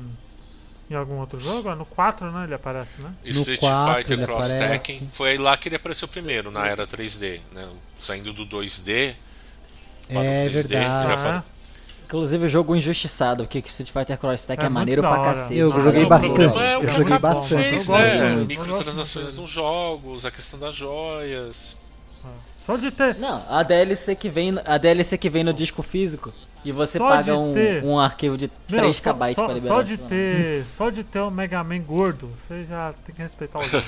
em algum outro jogo, ó, no 4, né? Ele aparece, né? E No Street quatro Fighter ele Cross aparece. Tekken foi lá que ele apareceu primeiro, na era 3D. Né? Saindo do 2D para É o 3D. verdade. Ah, apare- Inclusive o jogo injustiçado, porque Street Fighter Cross Tech É é, maneiro pra cacete. Eu Ah, joguei bastante. problema é o Eu joguei bastante. fez, né? Microtransações nos jogos, a questão das joias. Só de ter. Não, a DLC que vem, a DLC que vem no disco físico e você Só paga um, ter- um arquivo de Meu, 3 só, KB pra liberar. só de ter, só de ter o Mega Man gordo, você já tem que respeitar o jogo.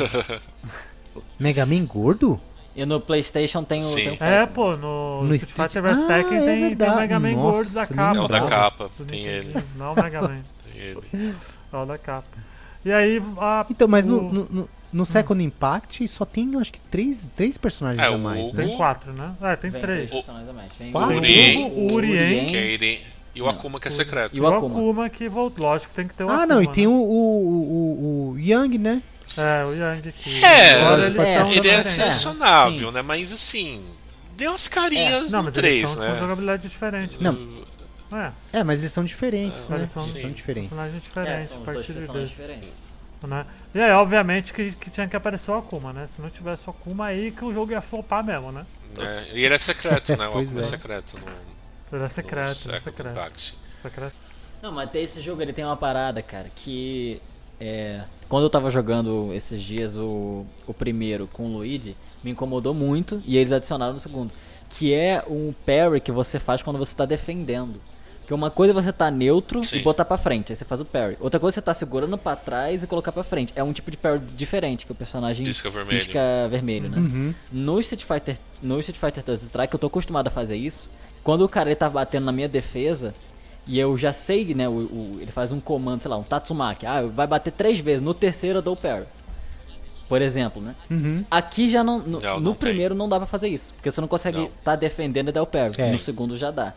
Mega Man gordo? E no PlayStation tem o, Sim. tem o É, pô, no, No Street Fighter vs Ah, Tekken é tem, tem o. Mega Man Nossa, gordo da capa. É o da capa, tem Nintendo. ele. Não o Mega Man, Tem ele. é o da capa. E aí, a, Então, mas o- no, no- no Second Impact só tem, eu acho que, três, três personagens É, a o mais, Hugo, né? tem quatro, né? É, tem Vem três. Quatro? o Uri. O Urien. Que é ele. E o Não. Akuma que é secreto. E o o Akuma. Akuma que voltou, lógico, tem que ter o Ah, Akuma, não, e tem né? o, o, o, o Young, né? É, o Yang aqui. É, Agora eles é, Ele é selecionável, né? Mas assim, deu umas carinhas Não, no mas eles 3, são com né? jogabilidade diferente. Não. É, É, mas eles são diferentes, né? eles são, são diferentes. personagens É, diferentes são a dois partir desse. diferentes. Né? E aí, obviamente, que, que tinha que aparecer o Akuma, né? Se não tivesse o Akuma, aí que o jogo ia flopar mesmo, né? É, E ele é secreto, né? O Akuma é é. secreto no, Ele é no secreto, ele é Second secreto. Impact. secreto. Não, mas tem esse jogo, ele tem uma parada, cara, que é, quando eu tava jogando esses dias o, o primeiro com o Luigi, me incomodou muito e eles adicionaram no segundo, que é um parry que você faz quando você tá defendendo. Porque uma coisa é você tá neutro Sim. e botar pra frente, aí você faz o parry. Outra coisa é você tá segurando pra trás e colocar pra frente. É um tipo de parry diferente que o personagem Pisca vermelho. pisca vermelho, né? Uhum. No Street Fighter, no Street Fighter Third Strike, eu tô acostumado a fazer isso. Quando o cara ele tá batendo na minha defesa e eu já sei, né, o, o- ele faz um comando, sei lá, um Tatsumaki, ah, vai bater três vezes, no terceiro eu dou o parry. Por exemplo, né? Uhum. Aqui já não, no, Não, no não tem. primeiro não dá pra fazer isso, porque você não consegue estar defendendo e dar o parry. É. No segundo já dá.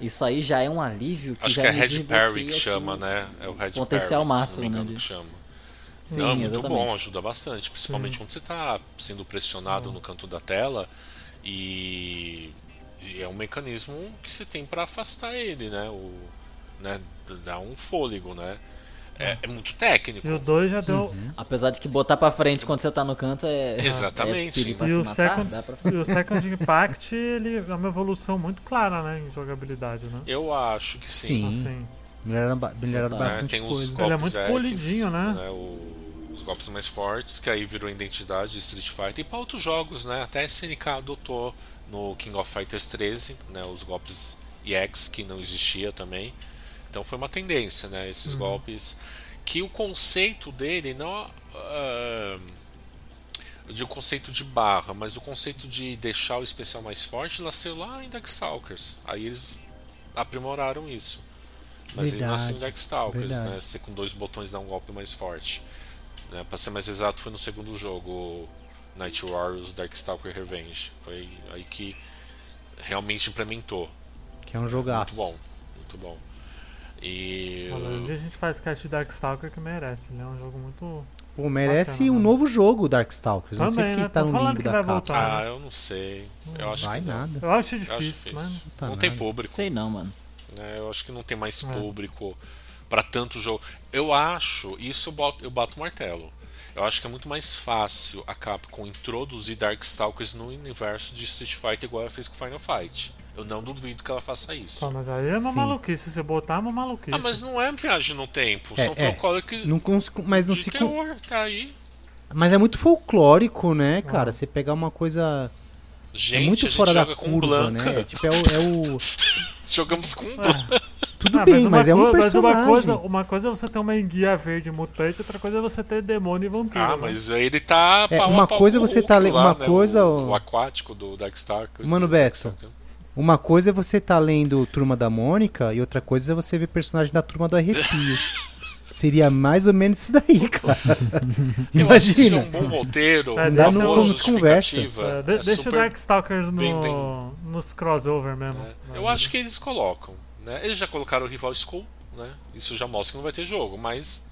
Isso aí já é um alívio que Acho já que é me Red Parry que chama, né? É o Red Potencial Parry, máximo, se não me engano né, que chama. Sim, não, é muito exatamente. bom, ajuda bastante. Principalmente quando você tá sendo pressionado no canto da tela e, e é um mecanismo que você tem para afastar ele, né? O, né? Dar um fôlego, né? É, é muito técnico. E o 2 já deu. Apesar de que botar pra frente quando você tá no canto é. Exatamente. É perigo pra E se o, matar, second, pra e o Second Impact ele é uma evolução muito clara, né? Em jogabilidade, né? Eu acho que sim. Sim. Assim. Melhoraram, né? bastante Tem os coisa. Ele é golpes muito X, polidinho, né? o- os golpes mais fortes, que aí virou identidade de Street Fighter. E para outros jogos, né? Até a SNK adotou no King of Fighters 13, né? Os golpes EX, que não existia também. Então foi uma tendência, né? Esses Uhum. golpes. Que o conceito dele não. ah, eu digo conceito de barra, mas o conceito de deixar o especial mais forte nasceu lá em Darkstalkers. Aí eles aprimoraram isso. Mas ele nasceu em Verdade, Darkstalkers, verdade. né? Você com dois botões dá um golpe mais forte. Né? Pra ser mais exato, foi no segundo jogo, Night Warriors Darkstalker Revenge. Foi aí que realmente implementou. Que é um jogaço. Muito bom, muito bom. E. Um dia a gente faz cast de Darkstalker que merece. Ele é um jogo muito. Pô, merece Bacana, um né? novo jogo, Darkstalkers. Não sei Também, porque né? tá no que da vai capa. voltar. Ah, eu não sei. Eu acho Vai que não. nada. Eu acho Eu acho difícil, difícil. mas. Tá não tem público. Sei não, mano. né? Eu acho que não tem mais É. público pra tanto jogo. Eu acho, isso eu boto, eu bato o martelo. Eu acho que é muito mais fácil a Capcom introduzir Darkstalkers no universo de Street Fighter igual ela fez com Final Fight. Eu não duvido que ela faça isso. Mas aí é uma Sim. maluquice. Se botar, é uma maluquice. Ah, mas não é viagem no tempo. É, São é. folclore Não cons- mas não de se. terror, tá aí. Mas é muito folclórico, né, Ah. cara? Você pegar uma coisa. Gente, é muito a gente fora da joga com curva, Blanca. né? Tipo, é o. é o- Jogamos com É. Blanca. Tudo Ah, bem, mas, é um mas personagem. uma coisa, uma coisa é você ter uma enguia verde mutante, outra coisa é você ter demônio e vampiro. Ah, né? mas aí ele tá. É, uma pau coisa o você tá Hulk le- lá, uma né? coisa, O, o- aquático do Darkstalker. Mano. Darkstalker. Uma coisa é você tá lendo Turma da Mônica e outra coisa é você ver personagem da Turma do Arrepio. Seria mais ou menos isso daí, cara. Eu acho que Imagina. um bom roteiro, É, uma deixa boa justificativa. É, de- é deixa super o Darkstalkers bem- no, bem- nos crossover mesmo. É, Eu acho que eles colocam. Né? Eles já colocaram o Rival School, né? Isso já mostra que não vai ter jogo, mas.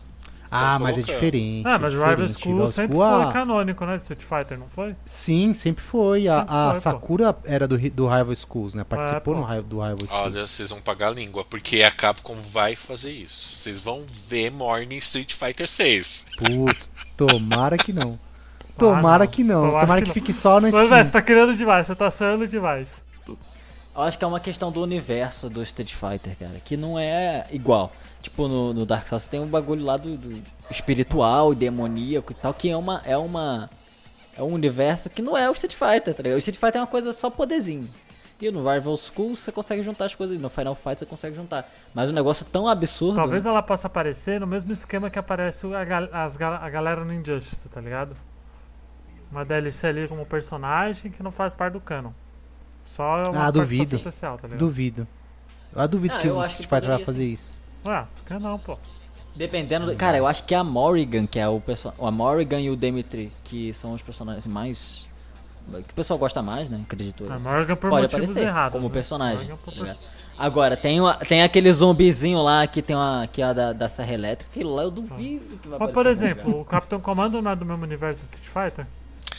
Ah, mas é diferente. Ah, mas é o Rival. School Rival sempre School, foi ah, canônico, né? De Street Fighter, não foi? Sim, sempre foi. A, Sempre a foi, pô. Sakura era do, do Rival Schools, né? Participou É, pô. no, Rival- do Rival Schools. Olha, vocês vão pagar a língua, porque a Capcom vai fazer isso. Vocês vão ver Morning Street Fighter 6. Putz, tomara que não. Tomara não. que não. Tomara Tomara que que, não. fique só no Mas, skin. velho, você tá querendo demais, você tá sonhando demais. Eu acho que é uma questão do universo do Street Fighter, cara, que não é igual. Tipo, no, no Dark Souls tem um bagulho lá do, do espiritual e demoníaco e tal, que é uma. É uma. É um universo que não é o Street Fighter, tá ligado? O Street Fighter é uma coisa só poderzinho. E no Rival School você consegue juntar as coisas, no Final Fight você consegue juntar. Mas um negócio tão absurdo. Talvez ela possa aparecer no mesmo esquema que aparece a, as a galera no Injustice, tá ligado? Uma DLC ali como personagem que não faz parte do canon. Só é uma Ah, duvido. especial, tá ligado? Duvido. Eu duvido Ah, que eu o Street que Fighter vai fazer isso. Ué, por que não, pô? Dependendo. do- Cara, eu acho que a Morrigan, que é o pessoal. A Morrigan e o Dimitri, que são os personagens mais. Que o pessoal gosta mais, né? Acredito. eu. A Morgan por Pode motivos aparecer errados. como né? personagem. Tá? Agora, tem, uma, tem aquele zumbizinho lá que tem uma. que é da, da Serra Elétrica. Aquilo lá eu duvido que vai Mas, aparecer. por exemplo, o Capitão Comando não é do mesmo universo do Street Fighter?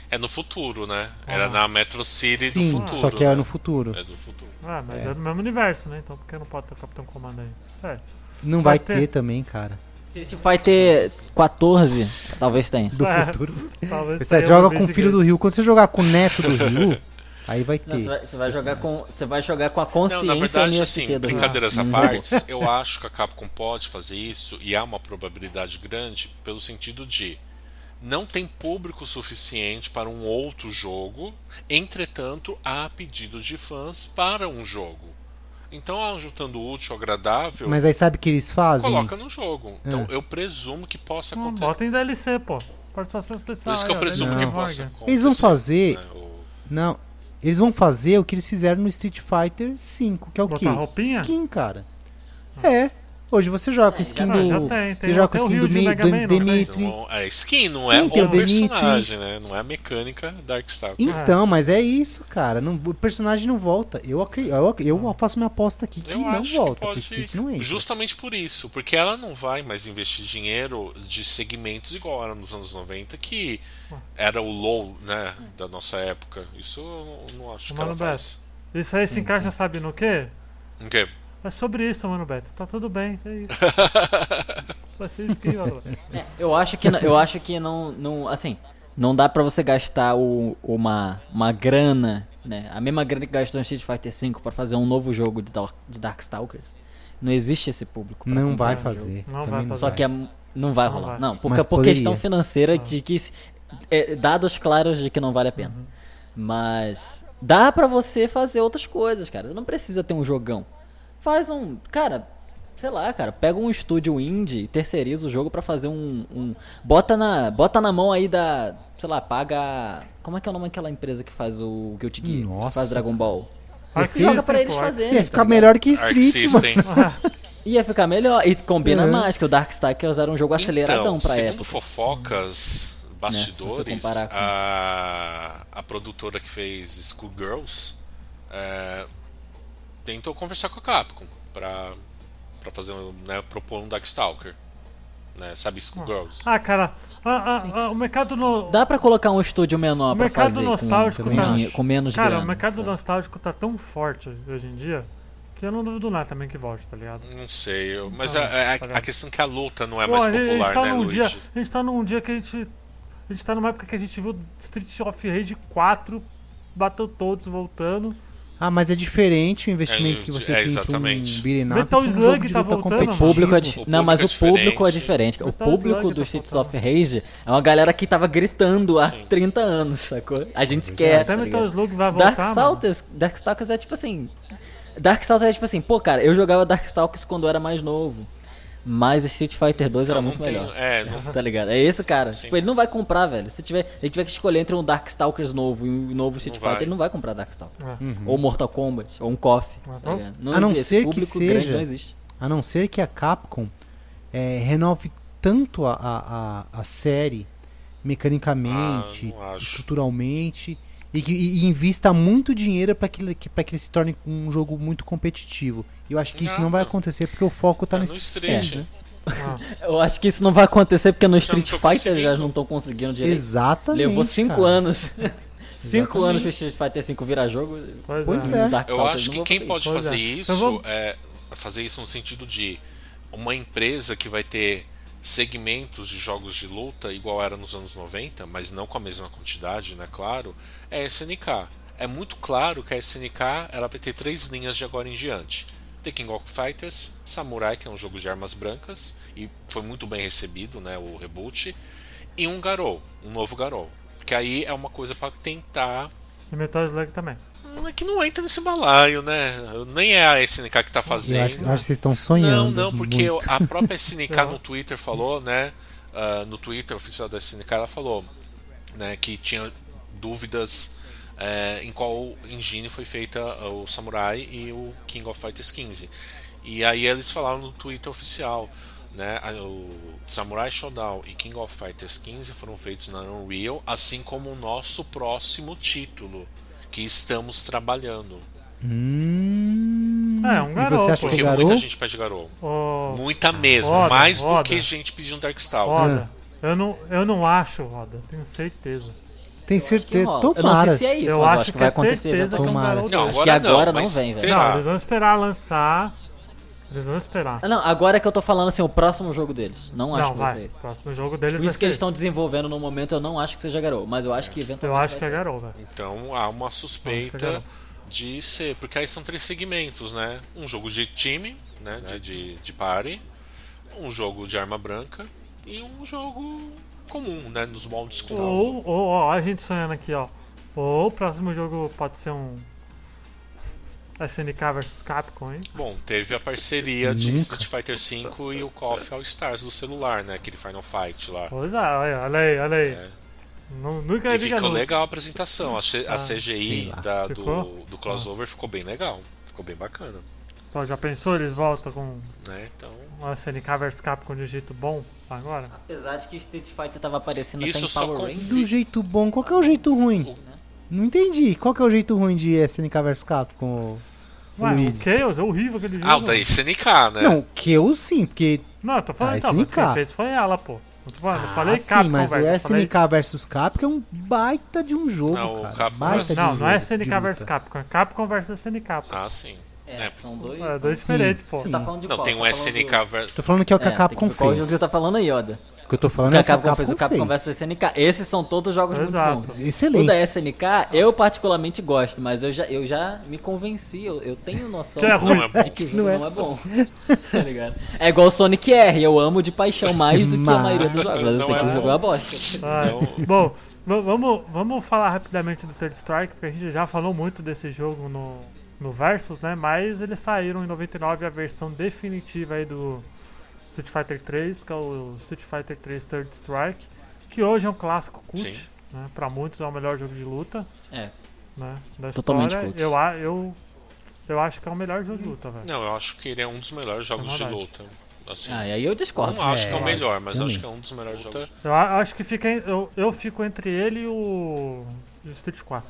É no futuro, né? Era Ah. na Metro City Sim, do futuro. só que é né? no futuro. É do futuro. Ah, mas É. é. do mesmo universo, né? Então por que não pode ter o Capitão Comando aí? Sério. Não Vai vai ter. ter também, cara. Street Fighter 14, talvez tenha. Do É. futuro. Talvez Você joga com o filho do dele. Rio. Quando você jogar com o neto do Rio, aí vai Não, ter. você, vai, você vai jogar com, você vai jogar com a Não, consciência na verdade, assim, do brincadeiras à Hum. parte, eu acho que a Capcom pode fazer isso e há uma probabilidade grande pelo sentido de não tem público suficiente para um outro jogo, entretanto, há pedido de fãs para um jogo. Então, ah, juntando útil agradável, Mas aí sabe o que eles fazem? coloca no jogo. Então, É. eu presumo que possa Não, acontecer. bota em DLC, pô. Participação especial. Por isso que eu ó, presumo DLC que possa acontecer. Eles vão fazer- né, o- Não. Eles vão fazer o que eles fizeram no Street Fighter V, que é o Botar quê? roupinha? Skin, cara. É. Hoje você joga com É, skin já- do. já tem, tem você joga com o skin do, Mi- do Man, não? Dimitri. Não, é skin, não é Sim, o personagem, né? Não é a mecânica Darkstalker. Então, mas é isso, cara. Não, o personagem não volta. Eu, acri- eu, eu faço minha aposta aqui que Eu não volta. que não entra. Justamente por isso, porque ela não vai mais investir dinheiro de segmentos igual era nos anos 90, que era o low, né, da nossa época. Isso eu não, não acho que ela faz. Isso aí se encaixa, sabe no quê? O quê? É sobre isso, mano, Beto. Tá tudo bem, é isso. Vai ser isso que. É, eu acho que, eu acho que não, não, assim, não dá pra você gastar o, uma, uma grana, né? A mesma grana que gastou em Street Fighter V pra fazer um novo jogo de, Dark, de Darkstalkers. Não existe esse público. Não vai fazer. Não Também vai fazer. Só que é, não vai Não rolar. vai. Não, porque Mas por poderia. questão financeira de que é, dados claros de que não vale a pena. Uhum. Mas dá pra você fazer outras coisas, cara. Não precisa ter um jogão. Faz um, cara, sei lá, cara, pega um estúdio indie e terceiriza o jogo pra fazer um, um bota na, bota na mão aí da, sei lá, paga, como é que é o nome daquela empresa que faz o Guilty Gear, que Nossa. faz Dragon Ball? Arc joga eles fazerem. Ia tá ficar ligado? melhor que Street, mano. Ia ficar melhor. E combina Uhum. mais, que o Darkstalkers era um jogo aceleradão então, pra segundo época. fofocas, bastidores, comparar com- a, a produtora que fez Schoolgirls é, tentou conversar com a Capcom pra, pra fazer, um, né, propor um Darkstalker. Né, sabe, Schoolgirls? Ah, cara, ah, ah, ah, o mercado no. Dá pra colocar um estúdio menor O pra mercado fazer nostálgico com, tá- com, dinhe- com menos Cara, grana, o mercado sabe? nostálgico tá tão forte hoje em dia que eu não duvido nada também que volte, tá ligado? Não sei, eu- mas Não, a, a- tá a questão é que a luta não é Pô, mais a a popular, tá né, dia, Luigi? a gente tá num dia que a gente. A gente tá numa época que a gente viu Street of Rage 4, bateu todos voltando. Ah, mas é diferente o investimento É, que você é, tem exatamente. um up Metal que um Slug tá voltando, O público é di- O Não, mas o público é é diferente. O Metal público Slug do tá Streets of Rage é uma galera que tava gritando há Sim. 30 anos, sacou? A gente quer. Até tá Metal? Slug vai voltar. Darkstalkers, Darkstalkers é tipo assim. Darkstalkers é tipo assim, pô, cara, eu jogava Darkstalkers quando eu era mais novo. Mas Street Fighter 2 era Não, muito não tem, melhor. é, não, Tá ligado? É esse cara. Sim. Tipo, ele não vai comprar, velho. Se tiver, ele tiver que escolher entre um Darkstalkers novo e um novo Street Não Fighter, vai. ele não vai comprar Darkstalkers. É. Ou Mortal Kombat, ou um KOF. Tá Uhum. ligado? A não existe. ser que seja- grande não existe. A não ser que a Capcom é, renove tanto a, a, a, a série mecanicamente, Ah, não acho. estruturalmente e, que, e invista muito dinheiro para que, ele- que, pra que ele se torne um jogo muito competitivo. E eu acho que isso Não, não vai não. acontecer porque o foco tá é no no Street. Street. Ah, Eu acho que isso não vai acontecer porque no Já Street não tô Fighter já não estão conseguindo direito. Exatamente. Levou 5 cara. anos. 5 Exatamente. anos pro Street Fighter 5 virar jogo. pois, Pois é. é. Eu acho não que quem pode Pois fazer é. isso Eu vou- é fazer isso no sentido de uma empresa que vai ter segmentos de jogos de luta igual era nos anos 90, mas não com a mesma quantidade, né, claro, é a SNK. É muito claro que a SNK ela vai ter três linhas de agora em diante. The King of Fighters, Samurai, que é um jogo de armas brancas e foi muito bem recebido, né, o reboot, e um Garou, um novo Garou. Que aí é uma coisa para tentar E Metal Slug também. Hum, É que não entra nesse balaio, né? Nem é a SNK que tá Eu fazendo. acho, eu acho que vocês estão sonhando. Não, não, porque muito. a própria SNK no Twitter falou, né? ah, no Twitter oficial da SNK, ela falou né, que tinha dúvidas eh, em qual engine foi feita o Samurai e o King of Fighters 15. E aí eles falaram no Twitter oficial, né? O Samurai Showdown e King of Fighters 15 foram feitos na Unreal, assim como o nosso próximo título que estamos trabalhando. Hum, É, um e garoto. você acha Porque que é muita garoto? gente pede Garou. Ô, Muita mesmo, Roda, mais roda. do que gente pedindo Darkstalker. Roda. Eu não, eu não acho, Roda. Tenho certeza. Tem certeza. rola. Eu não Tomara. sei se é isso, eu mas acho eu acho que que vai é acontecer. certeza que é um Tomara. garoto. Não, Acho agora que agora não, não vem, velho. Não, eles vão esperar lançar. Eles vão esperar. Ah, não, agora é que eu tô falando assim, o próximo jogo deles. Não acho Não, que vai vai. ser. O próximo jogo deles Por vai isso que eles estão desenvolvendo no momento, eu não acho que seja Garou, mas eu acho que eventualmente Eu acho que é garoto, velho. Então há uma Acho é suspeita de ser, porque aí são três segmentos, né? Um jogo de time, né? De, de, de party, um jogo de arma branca e um jogo comum, né? Nos moldes com Ou, ou, ó, a gente sonhando aqui, ó. Ou o próximo jogo pode ser um. SNK vs Capcom, hein? Bom, teve a parceria de Nunca. Street Fighter V e o KOF All Stars do celular, né? Aquele Final Fight lá. Pois é, olha, aí, olha aí. É. Nu- Nunca E ficou legal a apresentação. A, Ah, CGI da- do, do crossover ficou bem legal. Ficou bem bacana. Então, já pensou? Eles voltam com Né? Então, uma SNK vs Capcom de um jeito bom agora? Apesar de que Street Fighter tava aparecendo Isso até em só Power com- Rangers. Do jeito bom. Qual que é o jeito ruim? Não entendi. Qual que é o jeito ruim de SNK vs Capcom? Ué, o Chaos é horrível aquele jogo. ah, o da SNK, né? Não, que eu sim, porque. Não, eu tô falando Ah, então, mas SNK. quem fez foi ela, pô. Eu, tô falando, eu falei ah, Capcom sim, mas o versus, falei- SNK vs Capcom é um baita de um jogo, Não, o cara. Capcom baita um Não, não é SNK vs. Capcom, é Capcom vs SNK, pô. Ah, sim. É, É. são dois. É, dois diferentes, pô. Você tá falando de Não, qual? tem um Tá falando SNK do- ver- Tô falando que é o que É, a tem Capcom ver Qual fez. jogo você tá falando aí, Yoda? O que eu tô falando Que é a o que a Capcom fez o Capcom fez. vs SNK. Esses são todos jogos Exato. muito bons. O Excelente. da SNK, eu particularmente gosto, mas eu já, eu já me convenci, eu, eu tenho noção Que é ruim. Não é de que o jogo Não não é. é, bom. tá ligado? É igual Sonic R, eu amo de paixão mais do que a maioria dos jogos, mas eu Não sei é que o jogo bom. é uma bosta. Ah, Bom, vamos falar rapidamente do Third Strike, porque a gente já falou muito desse jogo no, no Versus, né? Mas eles saíram em 99 a versão definitiva aí do Street Fighter 3, que é o Street Fighter 3 Third Strike, que hoje é um clássico cult, Sim. né? Pra muitos é o melhor jogo de luta, É, né? Da Totalmente história. cult. Eu, a- eu eu acho que é o melhor jogo de luta, velho. Não, eu acho que ele é um dos melhores jogos de maldade. luta. Assim, Ah, e aí eu discordo. não acho que é o É, melhor, mas também. acho que é um dos melhores jogos. Eu acho que fica. Eu, eu fico entre ele e o. e o Street 4.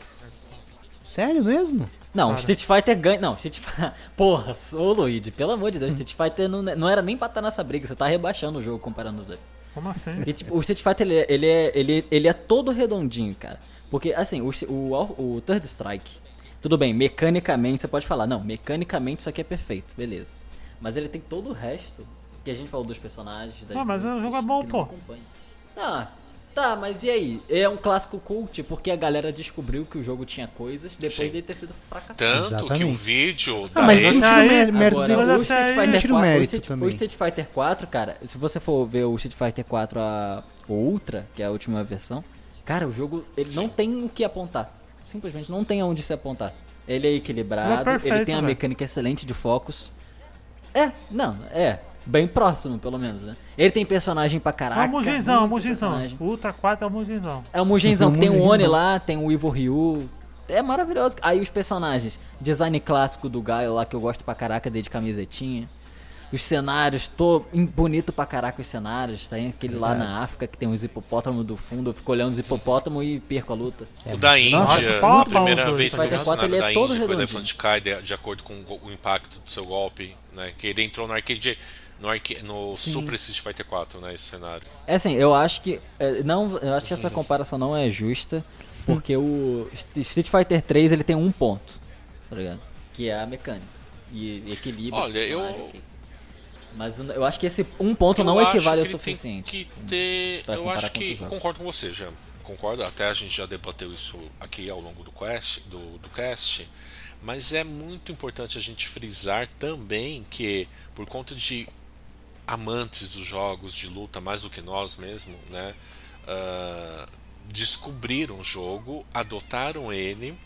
Sério mesmo? Não, Cara. Street Fighter ganha. Não, Street Fighter. Porra, ô Luigi, pelo amor de Deus, Street Fighter não, não era nem pra estar nessa briga, você tá rebaixando o jogo comparando os dois. Como assim? Porque, tipo, o Street Fighter ele, é- ele, é, ele, ele é todo redondinho, cara. Porque, assim, o, o, o Third Strike, tudo bem, mecanicamente você pode falar, não, mecanicamente isso aqui é perfeito, beleza. Mas ele tem todo o resto que a gente falou dos personagens. Das Ah, mas o jogo é bom, pô. Ah, tá, mas e aí? É um clássico cult porque a galera descobriu que o jogo tinha coisas depois Sim. de ter sido fracassado. Tanto que o Exatamente. vídeo Ah, da mas ele- não Epic- tira o Aí, mé- mérito Agora, o Street Fighter Tira o 4, o mérito Street, também. o Street Fighter 4, cara, se você for ver o Street Fighter 4 a, Ultra, que é a última versão, cara, o jogo ele não tem o que apontar. Simplesmente não tem aonde se apontar. Ele é equilibrado, Ele é perfeito, ele tem uma mecânica excelente de focos. É, não, é. Bem próximo, pelo menos, né? Ele tem personagem pra É caraca. o é o Muginzão. personagem. O Ultra 4 é o Muginzão. É o Mugenzão, que tem o. Oni lá, tem o Ivo Ryu. É maravilhoso. Aí os personagens, design clássico do Gaio lá, que eu gosto pra caraca dele de camisetinha. Os cenários, tô em- bonito pra caraca os cenários. Tem aquele lá na África que tem os hipopótamos do fundo. Eu fico olhando os hipopótamos e perco a luta. O da Índia, Nossa, a primeira vez que eu vi o 4 cenário ele é da todo Índia, que o elefante cai de, de acordo com o impacto do seu golpe, né? Que ele entrou no arcade, no, arque, no Super Street Fighter 4, né? Esse cenário. É assim, eu acho que. é, não, eu acho que essa comparação não é justa. Porque o Street Fighter 3 ele tem um ponto, tá ligado? Que é a mecânica. E equilíbrio. Olha, eu-. Mas eu acho que esse um ponto Eu não equivale ao tem suficiente. que ter. Eu acho que concordo com você, já. Concordo. Até a gente já debateu isso aqui ao longo do quest, do, do cast. Mas é muito importante a gente frisar também que, por conta de amantes dos jogos de luta mais do que nós mesmo, né? ah, descobriram o jogo, adotaram ele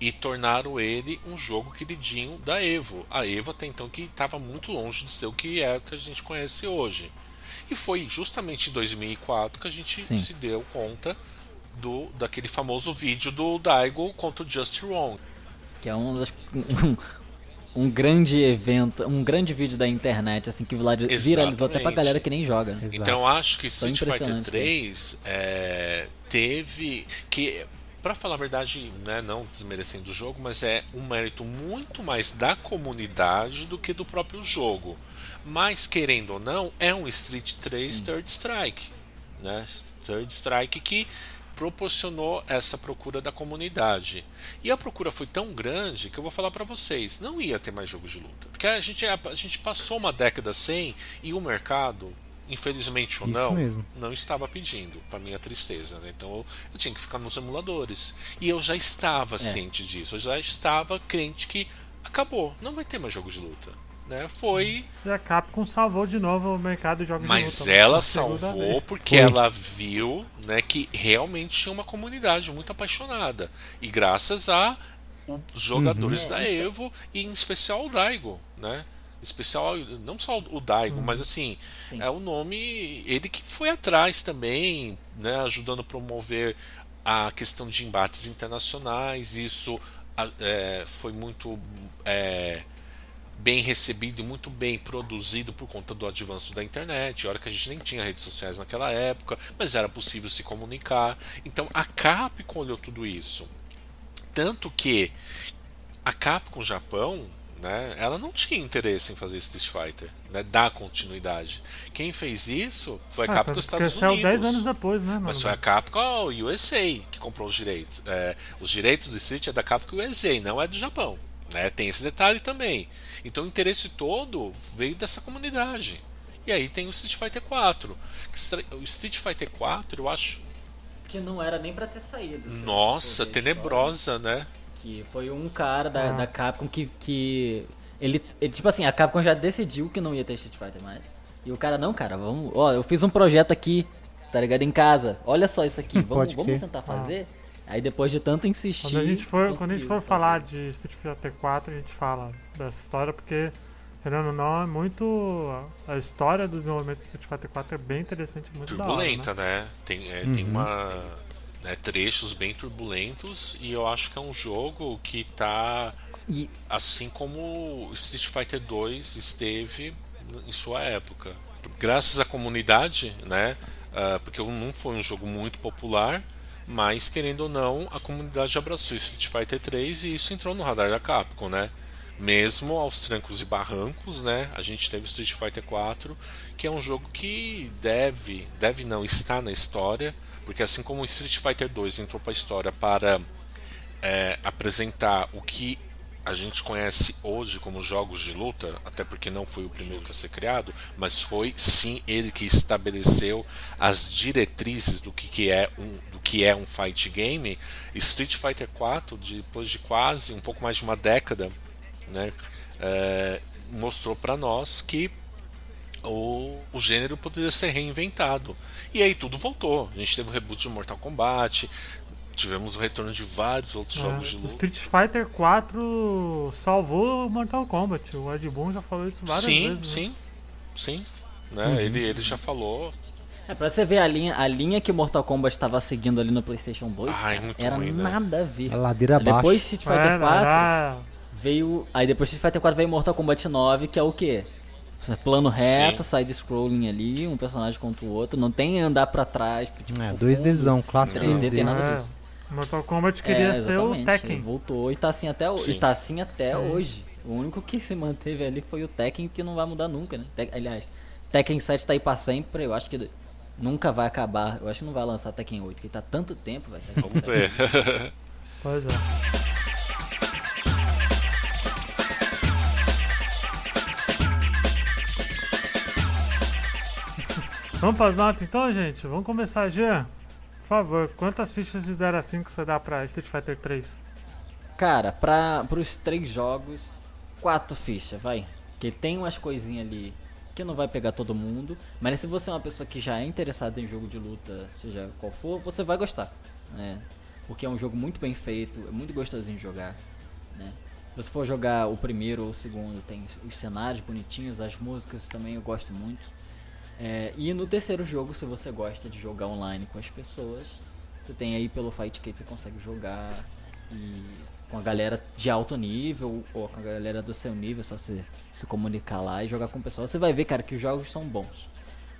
e tornaram ele um jogo queridinho da Evo. A Evo até então que estava muito longe de ser o que é o que a gente conhece hoje. E foi justamente em 2004 que a gente Sim. se deu conta do daquele famoso vídeo do Daigo contra o Just Wrong. Que é um, das- um, grande evento, um grande vídeo da internet, assim, que virali- viralizou até pra Exatamente. galera que nem joga. né? Exato. Então eu acho que Street Fighter impressionante, 3 é, teve que para falar a verdade, né, não desmerecendo o jogo, mas é um mérito muito mais da comunidade do que do próprio jogo. Mas querendo ou não, é um Street 3 Third Strike, né? Third Strike que proporcionou essa procura da comunidade. E a procura foi tão grande que eu vou falar pra vocês, não ia ter mais jogos de luta. Porque a gente, a, a gente passou uma década sem e o mercado, infelizmente ou Isso não, mesmo. não estava pedindo, para minha tristeza. Né? Então eu, eu tinha que ficar nos emuladores. E eu já estava ciente disso, eu já estava crente que acabou, não vai ter mais jogo de luta. Né? Foi, E a Capcom salvou de novo o mercado de jogos mas de luta. ela salvou porque Foi. ela viu né, que realmente tinha uma comunidade muito apaixonada. E graças a os jogadores Uhum. da Evo e em especial o Daigo, né? Especial não só o Daigo, mas assim, Sim. é o nome ele que foi atrás também, né, ajudando a promover a questão de embates internacionais. Isso é, foi muito é, bem recebido e muito bem produzido por conta do avanço da internet. Hora que a gente nem tinha redes sociais naquela época, mas era possível se comunicar. Então a Capcom olhou tudo isso. Tanto que a Capcom Japão, né, ela não tinha interesse em fazer Street Fighter, né, dar continuidade. Quem fez isso foi a Ah, Capcom porque Estados saiu Unidos. 10 anos depois, né? Mas foi a Capcom USA que comprou os direitos. É, os direitos do Street é da Capcom USA, não é do Japão. Né? Tem esse detalhe também. Então o interesse todo veio dessa comunidade. E aí tem o Street Fighter 4. O Street Fighter 4, eu acho. Que não era nem pra ter saído. se Nossa, tenebrosa, né? Que foi um cara da, Ah. da Capcom que, que ele, ele, tipo assim, a Capcom já decidiu que não ia ter Street Fighter mais. E o cara, não, cara, vamos. Ó, eu fiz um projeto aqui, tá ligado? Em casa. Olha só isso aqui. Vamos, Pode vamos tentar fazer. Aí depois de tanto insistir. Quando a gente for, quando a gente for falar de Street Fighter 4, a gente fala dessa história, porque, querendo ou não, é muito. A história do desenvolvimento do Street Fighter 4 é bem interessante, muito da hora, Turbulenta, né? né? Tem, é, tem uma. né, trechos bem turbulentos e eu acho que é um jogo que tá E Assim como Street Fighter 2 esteve em sua época. Graças à comunidade, né? ah, porque não foi um jogo muito popular, mas querendo ou não, a comunidade abraçou Street Fighter 3 e isso entrou no radar da Capcom, né? Mesmo aos trancos e barrancos, né? A gente teve Street Fighter 4, que é um jogo que deve, deve não, está na história, porque assim como Street Fighter 2 entrou para a história para é, apresentar o que a gente conhece hoje como jogos de luta, até porque não foi o primeiro a ser criado, mas foi sim ele que estabeleceu as diretrizes do que, que é um do que é um fight game. Street Fighter 4, depois de quase um pouco mais de uma década, né, é, mostrou para nós que o, o gênero poderia ser reinventado. E aí tudo voltou. A gente teve o reboot de Mortal Kombat, tivemos o retorno de vários outros jogos de É, o luta. Street Fighter 4 salvou o Mortal Kombat. O Ed Boon já falou isso várias Sim, vezes. né? sim, sim. Né? Ele, ele já falou. É, pra você ver a linha, a linha que Mortal Kombat estava seguindo ali no PlayStation 2, Ai, era ruim, né? nada a ver. A ladeira Aí depois abaixo. Street Fighter É, 4 já- veio. Aí depois Street Fighter 4 veio Mortal Kombat 9, que é o quê? Plano reto, Sim. side-scrolling ali, um personagem contra o outro, não tem andar pra trás. Tipo, É, pro 2Dzão, fundo. clássico 3D tem 2D. nada É. disso. Mortal Kombat É, queria ser o Tekken. ele voltou e tá assim até hoje. Sim. E tá assim até hoje. O único que se manteve ali foi o Tekken, que não vai mudar nunca, né? Tek- aliás, Tekken 7 tá aí pra sempre, eu acho que nunca vai acabar. Eu acho que não vai lançar Tekken 8, porque tá tanto tempo. Tekken Vamos 7. ver. Pois é. Vamos para as notas então, gente? Vamos começar, Jean. Por favor, quantas fichas de 0 a 5 você dá pra Street Fighter 3? Cara, pra, pros três jogos, quatro fichas, vai. Porque tem umas coisinhas ali que não vai pegar todo mundo. Mas se você é uma pessoa que já é interessada em jogo de luta, seja qual for, você vai gostar. Né? Porque é um jogo muito bem feito, é muito gostosinho de jogar. Né? Se você for jogar o primeiro ou o segundo, tem os cenários bonitinhos, as músicas também eu gosto muito. É, e no terceiro jogo, se você gosta de jogar online com as pessoas, você tem aí pelo Fight Kit você consegue jogar e com a galera de alto nível ou com a galera do seu nível, só se, se comunicar lá e jogar com o pessoal. Você vai ver, cara, que os jogos são bons.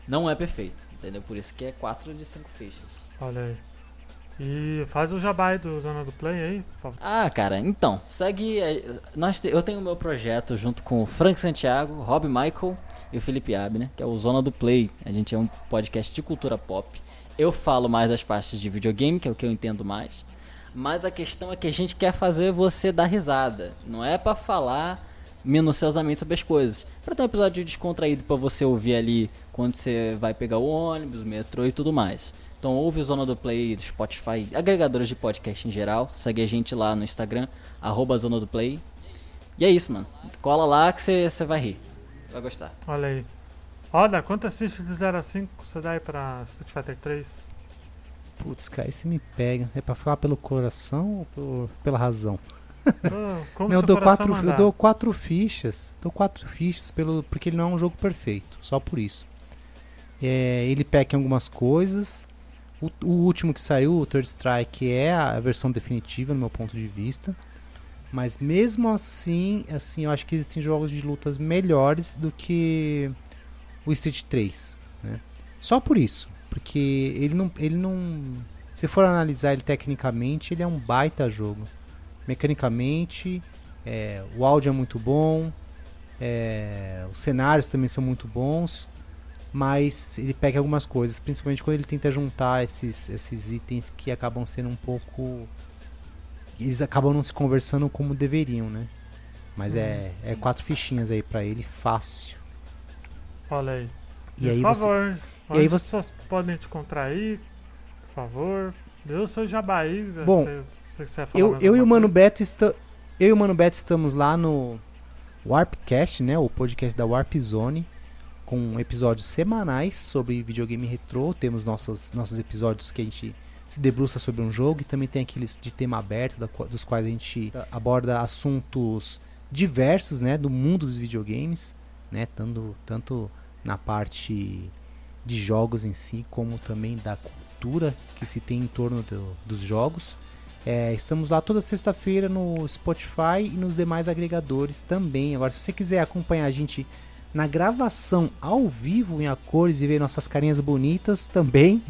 Não é perfeito, entendeu? Por isso que é 4 de 5 fichas. Olha aí. E faz o jabá aí do Zona do Play aí, por favor. Ah, cara, então, segue. eh, Nós te- eu tenho o meu projeto junto com o Frank Santiago, Rob Michael e o Felipe Abner, que é o Zona do Play. A gente é um podcast de cultura pop. Eu falo mais das partes de videogame, que é o que eu entendo mais. Mas a questão é que a gente quer fazer você dar risada. Não é pra falar minuciosamente sobre as coisas. Pra ter um episódio descontraído pra você ouvir ali quando você vai pegar o ônibus, o metrô e tudo mais. Então ouve o Zona do Play do Spotify, agregadores de podcast em geral. Segue a gente lá no Instagram, arroba Zona do Play. E é isso, mano. Cola lá que você vai rir. Vai gostar. Olha aí. Olha, quantas fichas de 0 a 5 você dá aí pra Street Fighter 3? Putz, cara, esse me pega. É pra falar pelo coração ou por- pela razão? Ah, Como Não, eu dou quatro, eu dou quatro fichas. Dou quatro fichas pelo, porque ele não é um jogo perfeito. Só por isso. É, ele peca em algumas coisas. O, o último que saiu, o Third Strike, é a versão definitiva, no meu ponto de vista. Mas mesmo assim, assim, eu acho que existem jogos de lutas melhores do que o Street 3. né? Só por isso. Porque ele não, ele não. Se for analisar ele tecnicamente, ele é um baita jogo. Mecanicamente, é, o áudio é muito bom, é, os cenários também são muito bons, mas ele pega algumas coisas, principalmente quando ele tenta juntar esses, esses itens que acabam sendo um pouco. Eles acabam não se conversando como deveriam, né? Mas é, é quatro fichinhas aí pra ele, fácil. Olha aí. E por aí você. favor, e aí você- as pessoas podem te contrair, por favor. Dê o seu jabá aí. né? Bom, se, se você falar Eu, eu e o alguma Mano coisa. Beto esta, eu e o Mano Beto estamos lá no Warpcast, né, o podcast da Warp Zone, com episódios semanais sobre videogame retrô. Temos nossos nossos episódios que a gente se debruça sobre um jogo e também tem aqueles de tema aberto, da dos quais a gente ah, aborda assuntos diversos, né, do mundo dos videogames, né, tanto tanto na parte de jogos em si, como também da cultura que se tem em torno do- dos jogos. É, estamos lá toda sexta-feira no Spotify e nos demais agregadores também. Agora, se você quiser acompanhar a gente na gravação ao vivo em a cores e ver nossas carinhas bonitas também,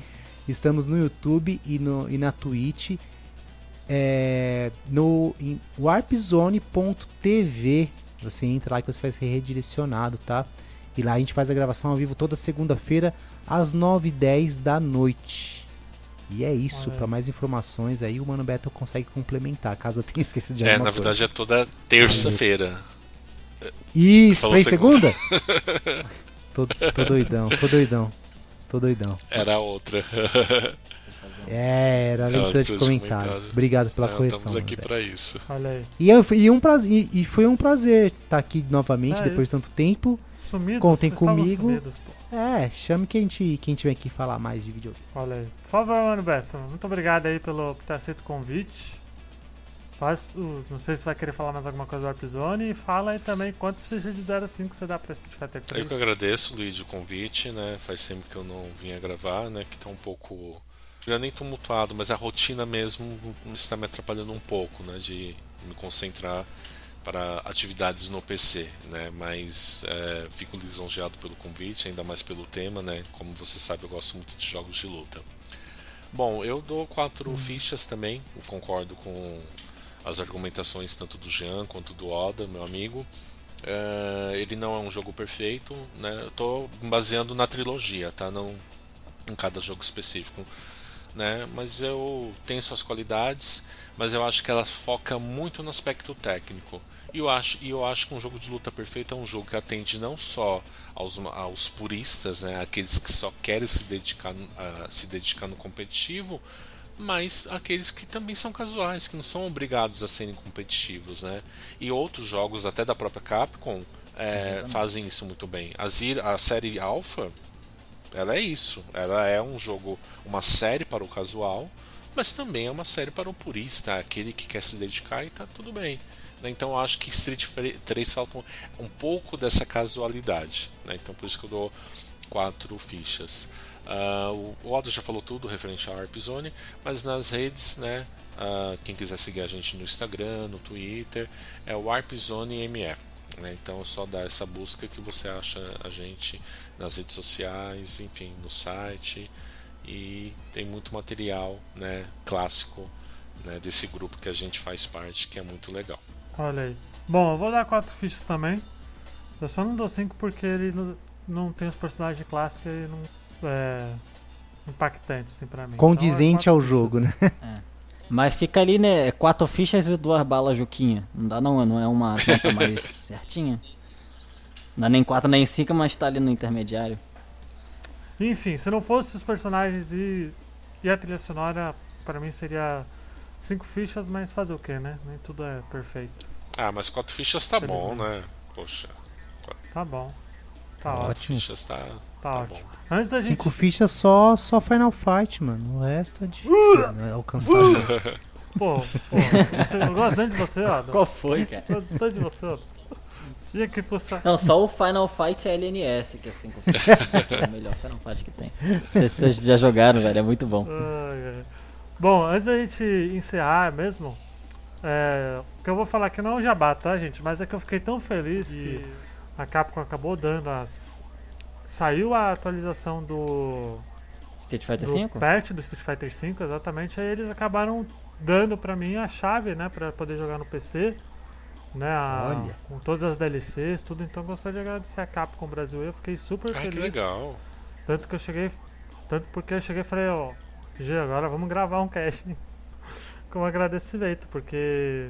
estamos no YouTube e, no, e na Twitch. É, no warpzone.tv você entra lá que você vai ser redirecionado, tá? E lá a gente faz a gravação ao vivo toda segunda-feira às 9h10 da noite. E é isso, para mais informações aí o Mano Beto consegue complementar, caso eu tenha esquecido de É, alguma na coisa. verdade é toda terça-feira. Isso, foi segunda. segunda? tô, tô doidão, tô doidão. Tô doidão. Era a outra. É, era a leitura de de comentários. comentários. Obrigado pela Não, correção. estamos aqui pra isso. Olha aí. E, eu- e um prazer, e, e foi um prazer estar aqui novamente É depois de isso. tanto tempo. Sumidos, Contem comigo. sumidos, pô. É, chame quem, te, quem tiver aqui falar mais de videogame. Olha aí. Por favor, mano Beto, muito obrigado aí pelo, por ter aceito o convite. Faz, o- não sei se vai querer falar mais alguma coisa do Warpzone e fala aí também quantos fichas de 0 a 5 você dá pra Street Fighter Eu que 3. agradeço, Luiz, o convite, né? Faz tempo que eu não vinha gravar, né? Que tá um pouco. Não é nem tumultuado, mas a rotina mesmo está me atrapalhando um pouco, né? De me concentrar para atividades no PC, né? Mas é, fico lisonjeado pelo convite, ainda mais pelo tema, né? Como você sabe, eu gosto muito de jogos de luta. Bom, eu dou quatro fichas também, concordo com as argumentações tanto do Jean quanto do Oda, meu amigo. É, ele não é um jogo perfeito, né? Eu tô baseando na trilogia, tá? Não em cada jogo específico, né? Mas eu tenho suas qualidades, mas eu acho que ela foca muito no aspecto técnico. E eu acho, e eu acho que um jogo de luta perfeito é um jogo que atende não só aos, aos puristas, né? Aqueles que só querem se dedicar, a, se dedicar no competitivo, mas aqueles que também são casuais, que não são obrigados a serem competitivos, né? E outros jogos, até da própria Capcom, é, fazem isso muito bem. A, Zir, a série Alpha, ela é isso. Ela é um jogo, uma série para o casual, mas também é uma série para o purista, aquele que quer se dedicar e tá tudo bem. né? Então eu acho que Street Fighter 3 falta um, um pouco dessa casualidade. né? Então por isso que eu dou quatro fichas. Ah, o Otto já falou tudo referente à Warp Zone, mas nas redes, né? ah, quem quiser seguir a gente no Instagram, no Twitter, é o Warp Zone ME. né? Então é só dar essa busca que você acha a gente nas redes sociais, enfim, no site. E tem muito material né, clássico né, desse grupo que a gente faz parte, que é muito legal. Olha aí. Bom, eu vou dar 4 fichas também. Eu só não dou 5 porque ele não tem os personagens clássicos e não é impactante assim pra mim. Condizente Então, é ao quatro jogo, né? Mas fica ali, né? Quatro fichas e duas balas Juquinha. Não dá não, não é uma conta mais certinha. Não dá nem quatro nem cinco, mas tá ali no intermediário. fichas. Enfim, se não fosse os personagens e, e a trilha sonora, pra mim seria 5 fichas, mas fazer o que, né? Nem tudo é perfeito. Ah, mas quatro fichas tá bom, né? Poxa, Tá bom. Tá quatro ótimo. fichas tá, Tá tá ótimo. bom. Antes da gente. Cinco fichas só, só Final Fight, mano. O resto é difícil né? alcançar. Pô, pô, você- eu gosto tanto de você, ó. Qual foi, cara? Eu gosto tanto de você, ó. Tinha que puxar. Não, só o Final Fight é LNS, que é cinco fichas. É o melhor Final Fight que tem. Não sei se vocês já jogaram, velho. É muito bom. Bom, antes da gente encerrar mesmo, é, o que eu vou falar aqui não é um jabá, tá, gente? Mas é que eu fiquei tão feliz que a Capcom acabou dando as. Saiu a atualização do, Street Fighter do 5? patch do Street Fighter V, exatamente. Aí eles acabaram dando pra mim a chave, né, pra poder jogar no PC. Né, a- Olha. com todas as DLCs, tudo. Então eu gostaria de agradecer a Capcom Brasil. Eu fiquei super Ai, feliz. que legal. Tanto que eu cheguei. Tanto porque eu cheguei e falei, ó, G, agora vamos gravar um cast como agradecimento, porque.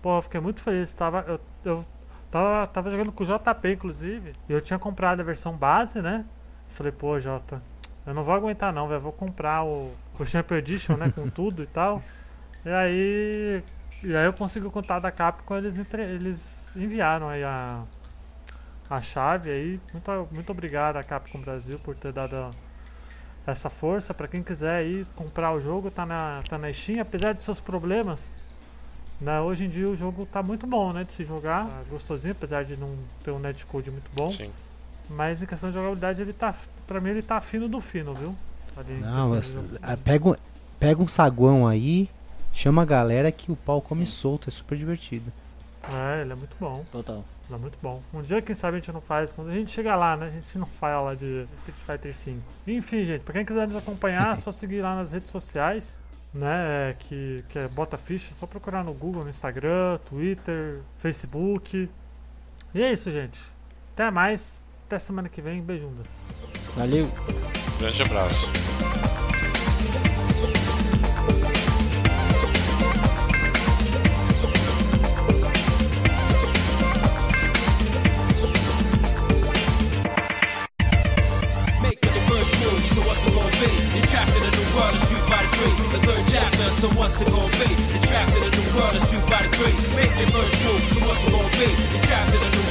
Pô, eu fiquei muito feliz. Tava, eu, eu tava, tava jogando com o JP, inclusive, e eu tinha comprado a versão base, né? Falei, pô, Jota, eu não vou aguentar não, velho. Vou comprar o, o Champion Edition, né? Com tudo e tal. E aí. E aí eu consegui o contato da Capcom, eles, entre, eles enviaram aí a, a chave aí. Muito, muito obrigado a Capcom Brasil por ter dado essa força. Pra quem quiser aí comprar o jogo, tá na, tá na Steam, apesar de seus problemas. Né, hoje em dia o jogo tá muito bom, né, de se jogar, tá gostosinho, apesar de não ter um netcode muito bom. Sim. Mas em questão de jogabilidade ele tá, pra mim ele tá fino do fino, viu? Ali Não, ah, pega, um- pega um saguão aí, Chama a galera que o pau come solto, é super divertido. É, ele é muito bom. Total. Ele é muito bom. Um dia, quem sabe, a gente não faz. Quando a gente chegar lá, né? A gente não fala de Street Fighter V. Enfim, gente, pra quem quiser nos acompanhar, é só seguir lá nas redes sociais. Né, que, que é Bota Ficha, é só procurar no Google, no Instagram, Twitter, Facebook. E é isso, gente. Até mais. Até semana que vem. Beijundas. Valeu. Grande abraço. Be?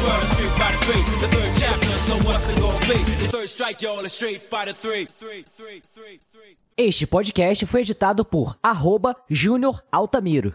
World Street Fighter 3. The third chapter, so what's it gonna be? The third strike, y'all, Street Fighter 3. 3, 3, 3, 3. Este podcast foi editado por arroba Júnior Altamiro.